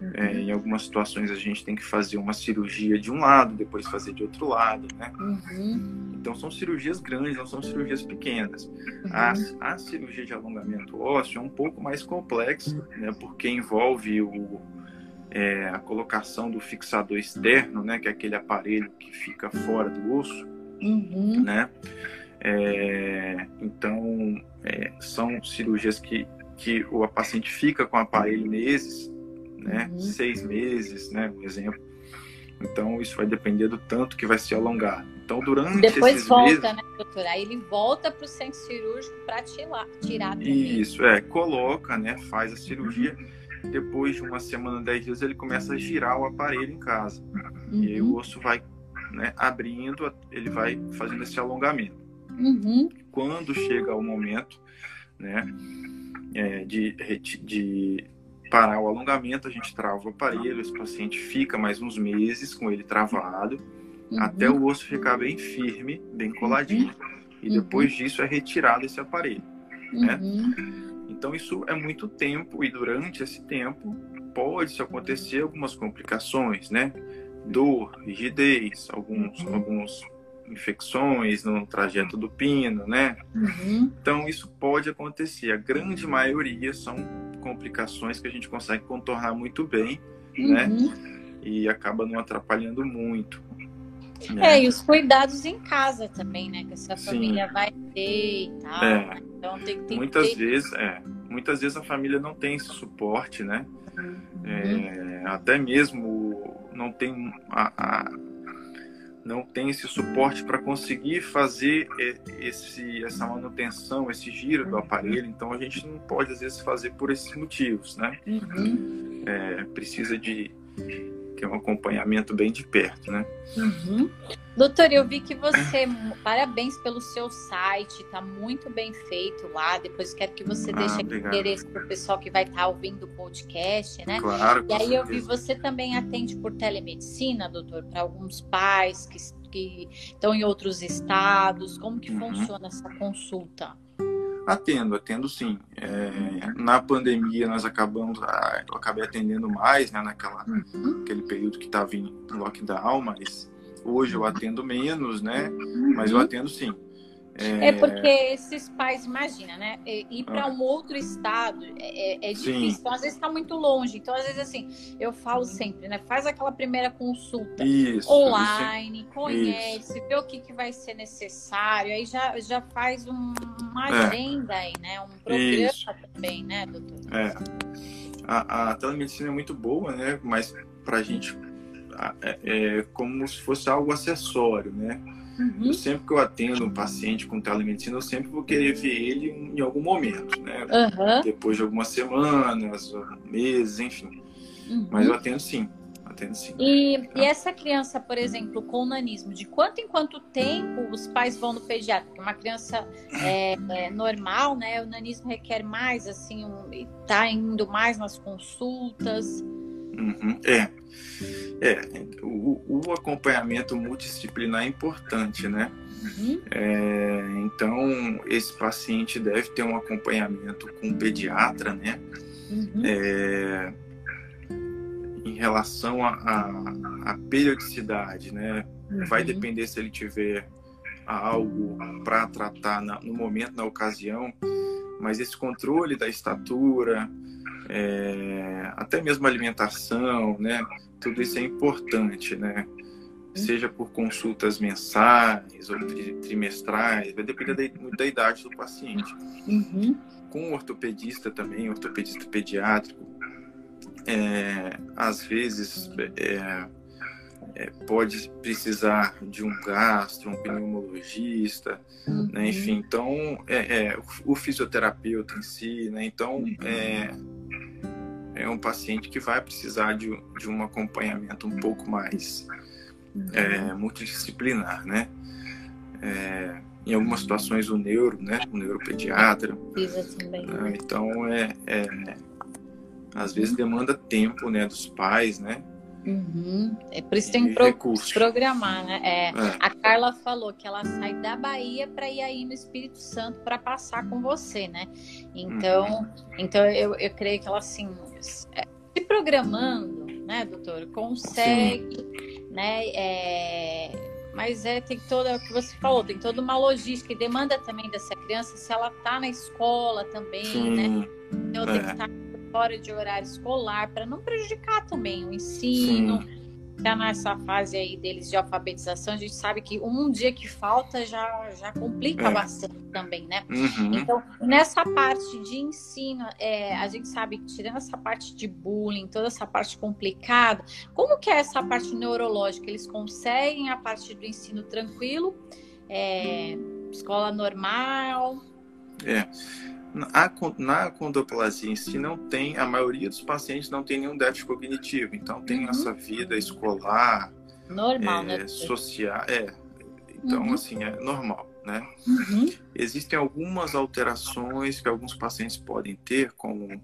Uhum. É, em algumas situações a gente tem que fazer uma cirurgia de um lado, depois fazer de outro lado, né? Uhum. Então são cirurgias grandes, não são cirurgias pequenas. Uhum. A, a cirurgia de alongamento ósseo é um pouco mais complexa, né? Porque envolve o, é, a colocação do fixador externo, né? Que é aquele aparelho que fica fora do osso, uhum. né? É, então é, são cirurgias que que o paciente fica com o aparelho meses né? Uhum. Seis meses, né? Um exemplo. Então, isso vai depender do tanto que vai se alongar. Então, durante Depois esses volta, meses... né, doutora? Aí ele volta para o centro cirúrgico para tirar, tirar também. Isso, é. Coloca, né? Faz a cirurgia. Uhum. Depois de uma semana, dez dias, ele começa a girar o aparelho em casa. Uhum. E aí o osso vai né, abrindo, ele vai fazendo esse alongamento. Uhum. Quando chega o momento né, é, de, de parar o alongamento, a gente trava o aparelho, esse paciente fica mais uns meses com ele travado, uhum. até o osso ficar bem firme, bem coladinho. Uhum. E depois uhum. disso é retirado esse aparelho, né? Uhum. Então isso é muito tempo e durante esse tempo pode acontecer algumas complicações, né? Dor, rigidez, alguns, uhum. alguns infecções no trajeto do pino, né? Uhum. Então isso pode acontecer. A grande maioria são complicações que a gente consegue contornar muito bem, né? uhum. né? E acaba não atrapalhando muito. Né? É, e os cuidados em casa também, né? Que essa família vai ter e tal. É. Né? Então tem, tem muitas ter... vezes, é, muitas vezes a família não tem esse suporte, né? Uhum. É, até mesmo não tem a, a não tem esse suporte para conseguir fazer esse, essa manutenção, esse giro do aparelho. Então a gente não pode às vezes fazer por esses motivos, né? Uhum. É, precisa de ter um acompanhamento bem de perto, né? Uhum. Doutor, eu vi que você, parabéns pelo seu site, está muito bem feito lá. Depois quero que você ah, deixe o endereço para o pessoal que vai estar tá ouvindo o podcast, né? Claro. E aí certeza. eu vi você também atende por telemedicina, doutor, para alguns pais que, que estão em outros estados. Como que uhum. funciona essa consulta? Atendo, atendo sim. É, na pandemia nós acabamos, ah, eu acabei atendendo mais, né, naquela, uhum. naquele período que estava em lockdown, mas hoje eu atendo menos, né? Mas eu uhum. atendo sim. É... é, porque esses pais, imagina, né? Ir para ah. um outro estado é, é, é difícil. Então, às vezes está muito longe. Então, às vezes, assim, eu falo sempre, né? Faz aquela primeira consulta isso, online, isso. conhece, vê o que, que vai ser necessário. Aí já, já faz um, uma é. agenda aí, né? Um programa isso. também, né, doutor? É. A, a telemedicina é muito boa, né? Mas para a gente é, é como se fosse algo acessório, né? Uhum. Eu sempre que eu atendo um paciente com telemedicina, eu sempre vou querer ver ele em algum momento, né? Uhum. Depois de algumas semanas, meses, enfim. Uhum. Mas eu atendo sim. Atendo sim. E, tá? e, essa criança, por exemplo, com nanismo, de quanto em quanto tempo os pais vão no pediatra? Uma criança é, é normal, né? O nanismo requer mais, assim, um, tá indo mais nas consultas. Uhum. É. É, o, o, acompanhamento multidisciplinar é importante, né? Uhum. É, então, esse paciente deve ter um acompanhamento com o pediatra, né? Uhum. É, relação à periodicidade, né? Uhum. Vai depender se ele tiver algo para tratar na, no momento, na ocasião, mas esse controle da estatura, é, até mesmo alimentação, né? Tudo isso é importante, né? Seja por consultas mensais ou trimestrais, vai depender da, da idade do paciente. Uhum. Com o ortopedista também, ortopedista pediátrico, é, às vezes é, é, pode precisar de um gastro, um pneumologista, uhum. né? enfim, então é, é, o fisioterapeuta em si, né? então é, um paciente que vai precisar de, de um acompanhamento um pouco mais é, multidisciplinar, né? É, em algumas situações o neuro, né? O neuropediatra. Né? Então é, é, às vezes demanda tempo, né? Dos pais, né? Uhum. É por isso tem que pro programar, né? É, é. A Carla falou que ela sai da Bahia para ir aí no Espírito Santo para passar com você, né? Então, uhum. então eu, eu creio que ela assim é, se programando, né, doutor, consegue, Sim. né? É, mas é tem toda é o que você falou, tem toda uma logística e demanda também dessa criança se ela tá na escola também, Sim. né? Então é. tem que estar fora de horário escolar, para não prejudicar também o ensino. Está nessa fase aí deles de alfabetização, a gente sabe que um dia que falta já, já complica é. bastante também, né? Uhum. Então, nessa parte de ensino, é, a gente sabe que tirando essa parte de bullying, toda essa parte complicada, como que é essa parte neurológica? Eles conseguem a parte do ensino tranquilo, é, escola normal? É. Na, na condoplasia em si não tem, a maioria dos pacientes não tem nenhum déficit cognitivo, então tem uhum. essa vida escolar, normal, é, né? social, é, então uhum. assim é normal, né? Uhum. Existem algumas alterações que alguns pacientes podem ter, como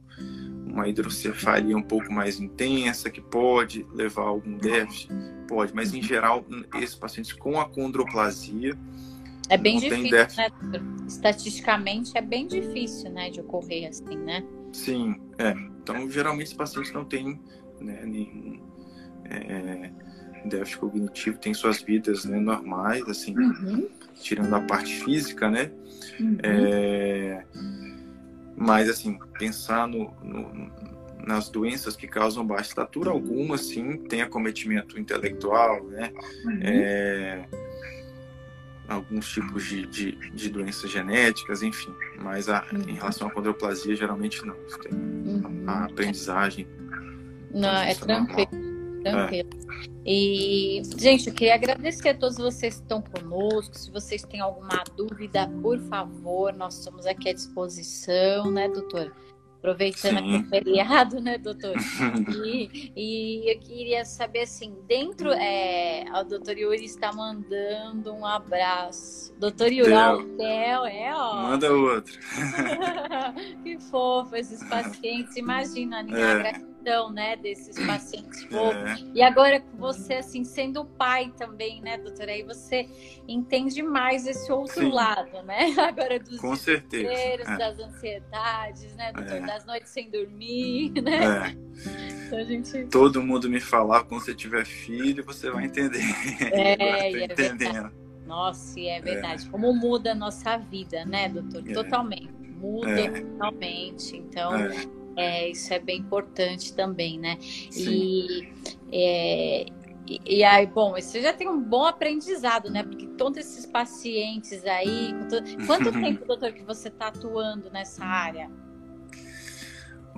uma hidrocefalia um pouco mais intensa, que pode levar a algum déficit, pode, mas em geral esses pacientes com a condroplasia é bem difícil, né? Estatisticamente é bem difícil, né, de ocorrer assim, né? Sim, é. Então, geralmente os pacientes não têm né, nenhum é, déficit cognitivo, têm suas vidas né, normais, assim, uhum. tirando a parte física, né? Uhum. É, mas, assim, pensar no, no, nas doenças que causam baixa estatura, algumas, sim, têm acometimento intelectual, né? Uhum. É, alguns tipos de, de, de, doenças genéticas, enfim. Mas a, uhum. em relação à condroplasia, geralmente não. Tem uhum. a aprendizagem. Não, é tranquilo. Tranquilo. É. E, gente, eu queria agradecer a todos vocês que estão conosco. Se vocês têm alguma dúvida, por favor, nós estamos aqui à disposição, né, doutor? Aproveitando Sim. aqui o feriado, né, doutor? e, e eu queria saber, assim, dentro, é, o doutor Yuri está mandando um abraço. Doutor Yuri, ó, o céu, é, ó. Manda outro. [LAUGHS] que fofo, esses pacientes, imagina, a é gratidão, né, desses pacientes. É. E agora você, assim, sendo pai também, né, doutora, aí você entende mais esse outro Sim. lado, né? [LAUGHS] Agora dos Com certeza. É. das ansiedades, né, doutor, é. das noites sem dormir, [LAUGHS] né? É. Então, gente... Todo mundo me falar, quando você tiver filho, você vai entender. É, [LAUGHS] é entendendo. Nossa, e é verdade. É. Como muda a nossa vida, né, doutor? É. Totalmente. Muda é. totalmente. Então, é. Isso é bem importante também, né? E, é, e, e, aí, bom, você já tem um bom aprendizado, né? Porque todos esses pacientes aí. Todo... [LAUGHS] Quanto tempo, doutor, que você está atuando nessa área?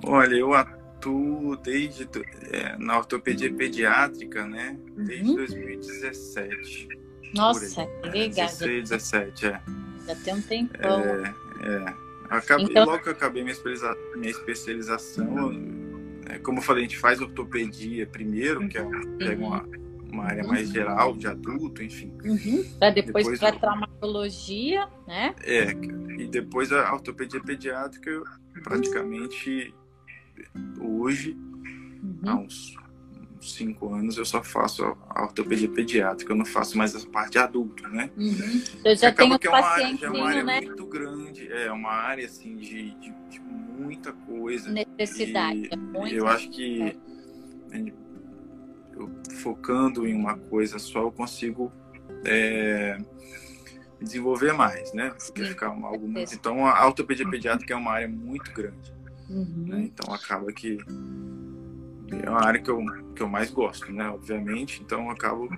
Olha, eu atuo desde é, na ortopedia pediátrica, né? Desde uhum. 2017. Nossa, que legal. 16, 17, é. Já tem um tempão. É, é. Acabei, então... Logo que eu acabei minha, especializa... minha especialização, é, como eu falei, a gente faz ortopedia primeiro, que é pega uma, uma área uhum. mais geral, de adulto, enfim. Uhum. Pra depois, depois para eu... traumatologia, né? É, e depois a ortopedia pediátrica, eu, praticamente hoje, uhum. há uns cinco anos eu só faço a ortopedia pediátrica, eu não faço mais essa parte de adulto, né? Uhum. Eu já tenho que é uma área, é uma área né? muito grande, é uma área assim de, de, de muita coisa. Necessidade. É muito eu acho que eu focando em uma coisa só, eu consigo é, desenvolver mais, né? Porque Sim. ficar algo muito. Então, a ortopedia pediátrica é uma área muito grande. Uhum. Né? Então, acaba que é uma área que eu, que eu mais gosto, né? Obviamente. Então, eu acabo.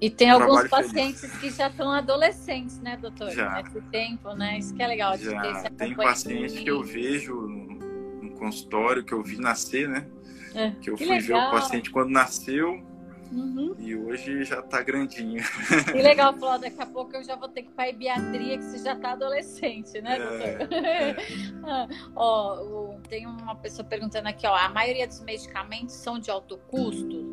E tem alguns pacientes feliz. que já estão adolescentes, né, doutor? Já. Nesse tempo, né? Isso que é legal. Já. Tem pacientes que eu vejo no, no consultório, que eu vi nascer, né? É. Que eu que fui legal. ver o paciente quando nasceu uhum. e hoje já tá grandinho. Que legal, Fló. Daqui a pouco eu já vou ter que ir para Ibiatria, que você já tá adolescente, né, é, doutor? É. [LAUGHS] ó, tem uma pessoa perguntando aqui, ó, a maioria dos medicamentos são de alto custo?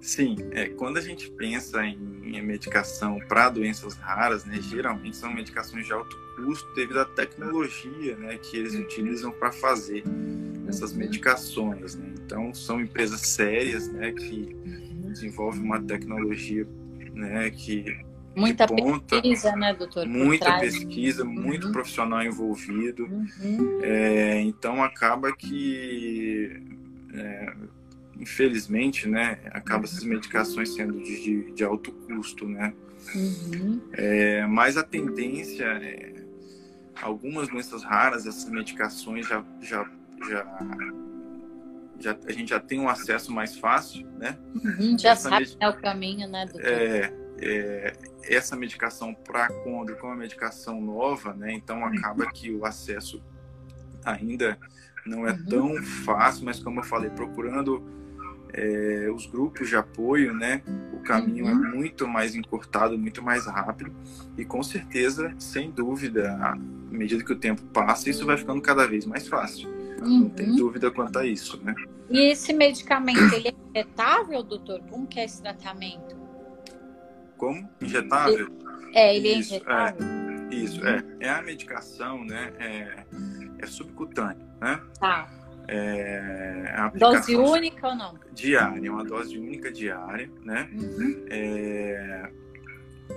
Sim, é, quando a gente pensa em, em medicação para doenças raras, né, geralmente são medicações de alto custo devido à tecnologia né, que eles uhum. utilizam para fazer essas medicações. Né? Então, são empresas sérias né, que desenvolvem uma tecnologia né, que Muita ponta, pesquisa, né, doutor? Muita pesquisa, uhum. muito profissional envolvido. Uhum. É, então acaba que, é, infelizmente, né, acaba essas medicações sendo de, de, alto custo, né? Uhum. É, mas a tendência é, algumas doenças raras, essas medicações já, já já, já a gente já tem um acesso mais fácil, né? Uhum, já essa sabe med... é o caminho, né? É, é, essa medicação para quando com a medicação nova, né? Então acaba que o acesso ainda não é uhum. tão fácil, mas como eu falei, procurando é, os grupos de apoio, né? O caminho é uhum. é muito mais encurtado, muito mais rápido e com certeza, sem dúvida, à medida que o tempo passa, isso vai ficando cada vez mais fácil. Uhum. Não tem dúvida quanto a isso, né? E esse medicamento, ele é injetável, doutor? Como que é esse tratamento? Como? Injetável? É, ele é isso, é injetável? É, isso, é. É a medicação, né? É, é subcutâneo, né? Tá. É, é dose única ou não? Diária, é uma dose única diária, né? Uhum. É,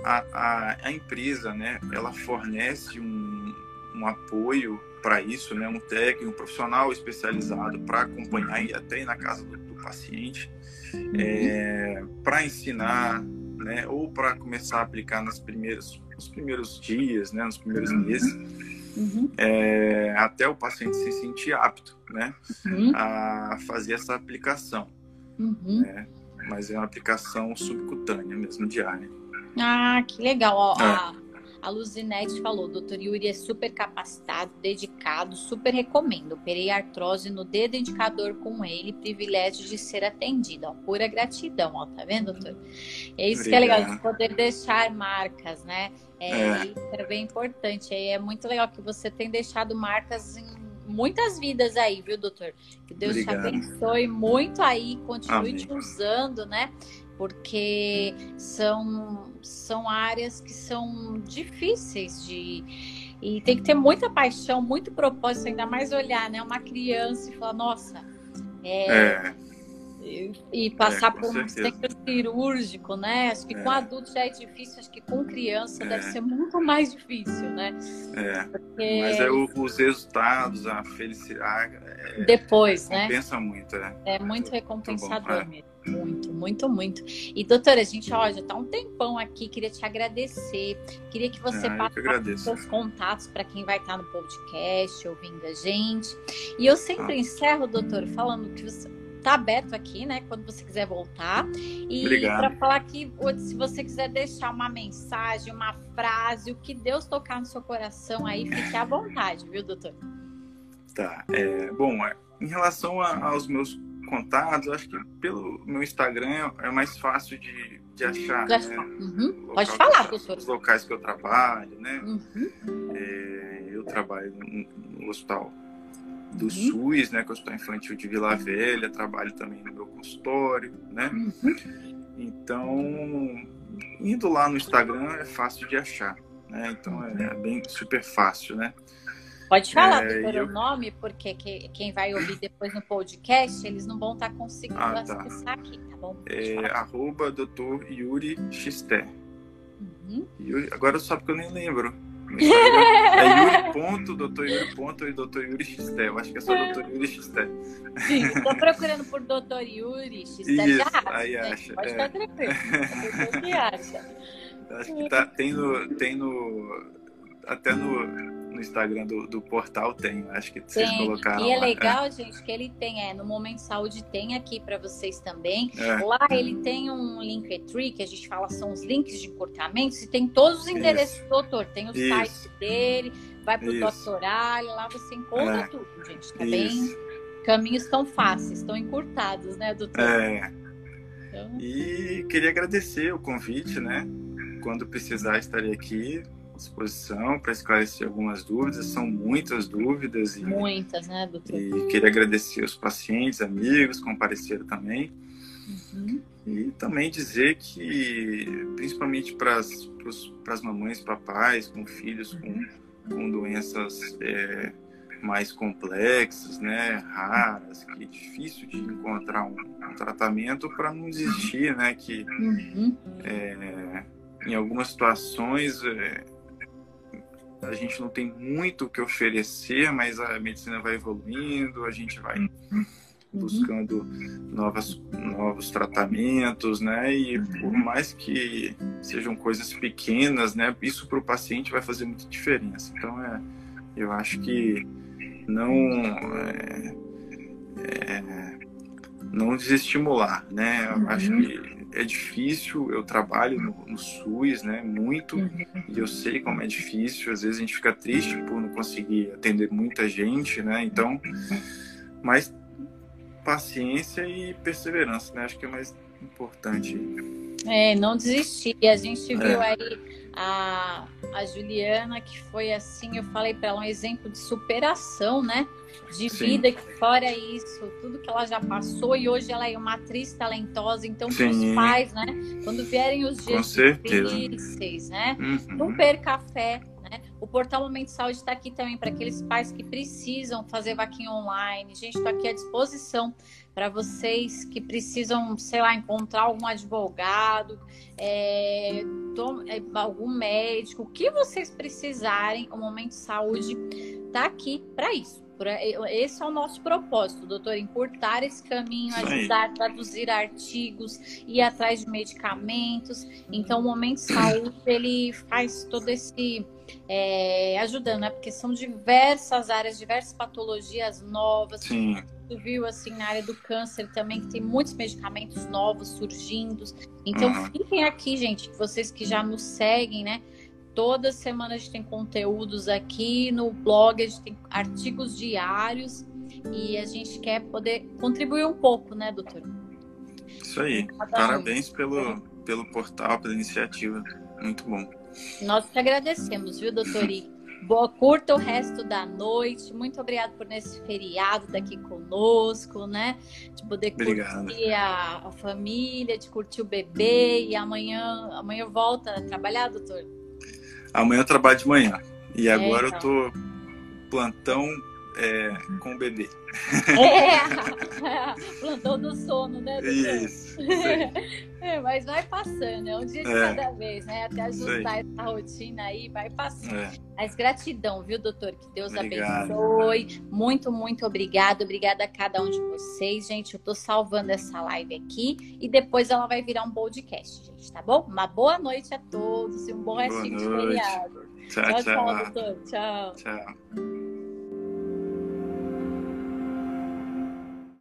a, a, a, empresa, né, ela fornece um, um apoio para isso, né? um técnico, um profissional especializado para acompanhar e até ir na casa do, do paciente, uhum. é, para ensinar, né? ou para começar a aplicar nas primeiras, nos primeiros dias, né? nos primeiros uhum. meses, uhum. É, até o paciente se sentir apto né? Uhum. a fazer essa aplicação. Uhum. Né? Mas é uma aplicação subcutânea mesmo, diária. Ah, que legal. Ó, é. a a Luzinete falou, doutor Yuri é super capacitado, dedicado, super recomendo. Operei artrose no dedo indicador com ele, privilégio de ser atendido. Ó, pura gratidão, ó, tá vendo, doutor? É isso Obrigado. que é legal, de poder deixar marcas, né? É, é. Isso é bem importante. É muito legal que você tem deixado marcas em muitas vidas aí, viu, doutor? Que Deus Obrigado. te abençoe muito aí, continue Amém. te usando, né? porque são, são áreas que são difíceis de. E tem que ter muita paixão, muito propósito, ainda mais olhar, né? Uma criança e falar, nossa, é, é e passar é, por um centro cirúrgico, né? Acho que é. com adulto já é difícil, acho que com criança é. deve ser muito mais difícil, né? É. Porque... Mas é o, os resultados, a felicidade. É, Depois, né? Compensa muito, né? É muito recompensador é. mesmo. Muito, muito, muito. E doutora, a gente ó, já tá um tempão aqui, queria te agradecer. Queria que você ah, passasse os seus contatos para quem vai estar no podcast, ouvindo a gente. E eu sempre ah. encerro, doutor, falando que você tá aberto aqui, né? Quando você quiser voltar. E para falar que se você quiser deixar uma mensagem, uma frase, o que Deus tocar no seu coração aí, fique à vontade, viu, doutor? Tá. É, bom, é, em relação a, aos meus contatos, acho que pelo meu Instagram é mais fácil de, de achar. Né? Uhum. Pode falar, doutor. Os locais que eu trabalho, né? Uhum. É, eu trabalho no, no hospital do uhum. SUS, né, que eu estou infantil de Vila Velha, trabalho também no meu consultório, né? Uhum. Então, indo lá no Instagram é fácil de achar, né? Então é, é bem super fácil, né? Pode falar é, eu... o nome, porque que, quem vai ouvir depois no podcast, eles não vão estar tá conseguindo ah, tá. acessar aqui, tá bom? é arroba doutor Yuri Xisté. Uhum. Yuri, agora só porque eu nem lembro é Yuri [LAUGHS] ponto, doutor Yuri ponto e doutor Yuri Xisté. Eu acho que é só doutor Yuri Xisté. Sim, estou procurando por doutor Yuri Xisté. Isso, já aí acha. Pode é. ficar tranquilo. O que acha? [LAUGHS] Acho que tá, tem no... Tem no até no, no Instagram do, do portal tem, acho que vocês tem. colocaram. E é legal, é. gente, que ele tem, é, no Momento Saúde tem aqui para vocês também. É. Lá ele tem um Linktree, que a gente fala são os links de encurtamentos, e tem todos os endereços Isso. do doutor. Tem o Isso. site dele, vai pro doutoralho, lá você encontra é. tudo, gente. Tá Isso. bem? Caminhos tão fáceis, tão encurtados, né, doutor? É. Então... E queria agradecer o convite, né? Quando precisar, estarei aqui disposição para esclarecer algumas dúvidas. São muitas dúvidas. E, muitas, né, doutor? E queria agradecer os pacientes, amigos, compareceram também. Uhum. E também dizer que, principalmente para as mamães, papais, com filhos com, com doenças é, mais complexas, né, raras, que é difícil de encontrar um, um tratamento para não desistir, né, que uhum. é, em algumas situações é, a gente não tem muito o que oferecer, mas a medicina vai evoluindo, a gente vai uhum. buscando novas, novos tratamentos, né? E por uhum. mais que sejam coisas pequenas, né? Isso para o paciente vai fazer muita diferença. Então, é, eu acho que não é, é, não desestimular, né? Eu acho uhum. que é difícil, eu trabalho no, no SUS, né, muito, uhum. e eu sei como é difícil, às vezes a gente fica triste por não conseguir atender muita gente, né, então, mas paciência e perseverança, né, acho que é mais importante. É, não desistir, a gente viu é. aí a, a Juliana, que foi assim, eu falei para ela, um exemplo de superação, né? De Sim. vida, que fora isso, tudo que ela já passou, e hoje ela é uma atriz talentosa, então os pais, né? Quando vierem os dias difíceis, né? Uhum. Não perca a fé, né? O Portal Momento de Saúde está aqui também para aqueles pais que precisam fazer vaquinha online. Gente, estou aqui à disposição para vocês que precisam, sei lá, encontrar algum advogado, é algum médico, o que vocês precisarem, o Momento de Saúde está aqui para isso. Esse é o nosso propósito, doutor, encurtar esse caminho, ajudar a traduzir artigos, ir atrás de medicamentos. Então, o Momento de Saúde, ele faz todo esse... É, ajudando, né? Porque são diversas áreas, diversas patologias novas. Sim. Viu, assim, na área do câncer também, que tem muitos medicamentos novos surgindo. Então, uhum. fiquem aqui, gente, vocês que já nos seguem, né? Toda semana a gente tem conteúdos aqui no blog, a gente tem artigos diários e a gente quer poder contribuir um pouco, né, doutor? Isso aí. Parabéns pelo, pelo portal, pela iniciativa. Muito bom. Nós te agradecemos, viu, doutor? Boa, curta o resto da noite. Muito obrigado por nesse feriado estar aqui conosco, né? De poder curtir a, a, família, de curtir o bebê. E amanhã, amanhã volta a trabalhar, doutor? Amanhã eu trabalho de manhã. E agora é, então. eu tô plantão é, com o bebê. É, [LAUGHS] plantão do sono, né? Isso. [LAUGHS] É, mas vai passando, é um dia de é. cada vez, né? Até ajustar essa rotina aí, vai passando. É. Mas gratidão, viu, doutor? Que Deus Obrigado. abençoe. Muito, muito obrigado. Obrigada a cada um de vocês. Gente, eu tô salvando essa live aqui e depois ela vai virar um podcast, gente, tá bom? Uma boa noite a todos e um bom restinho de feriado. Tchau, tchau. Tchau, doutor. Tchau. Tchau.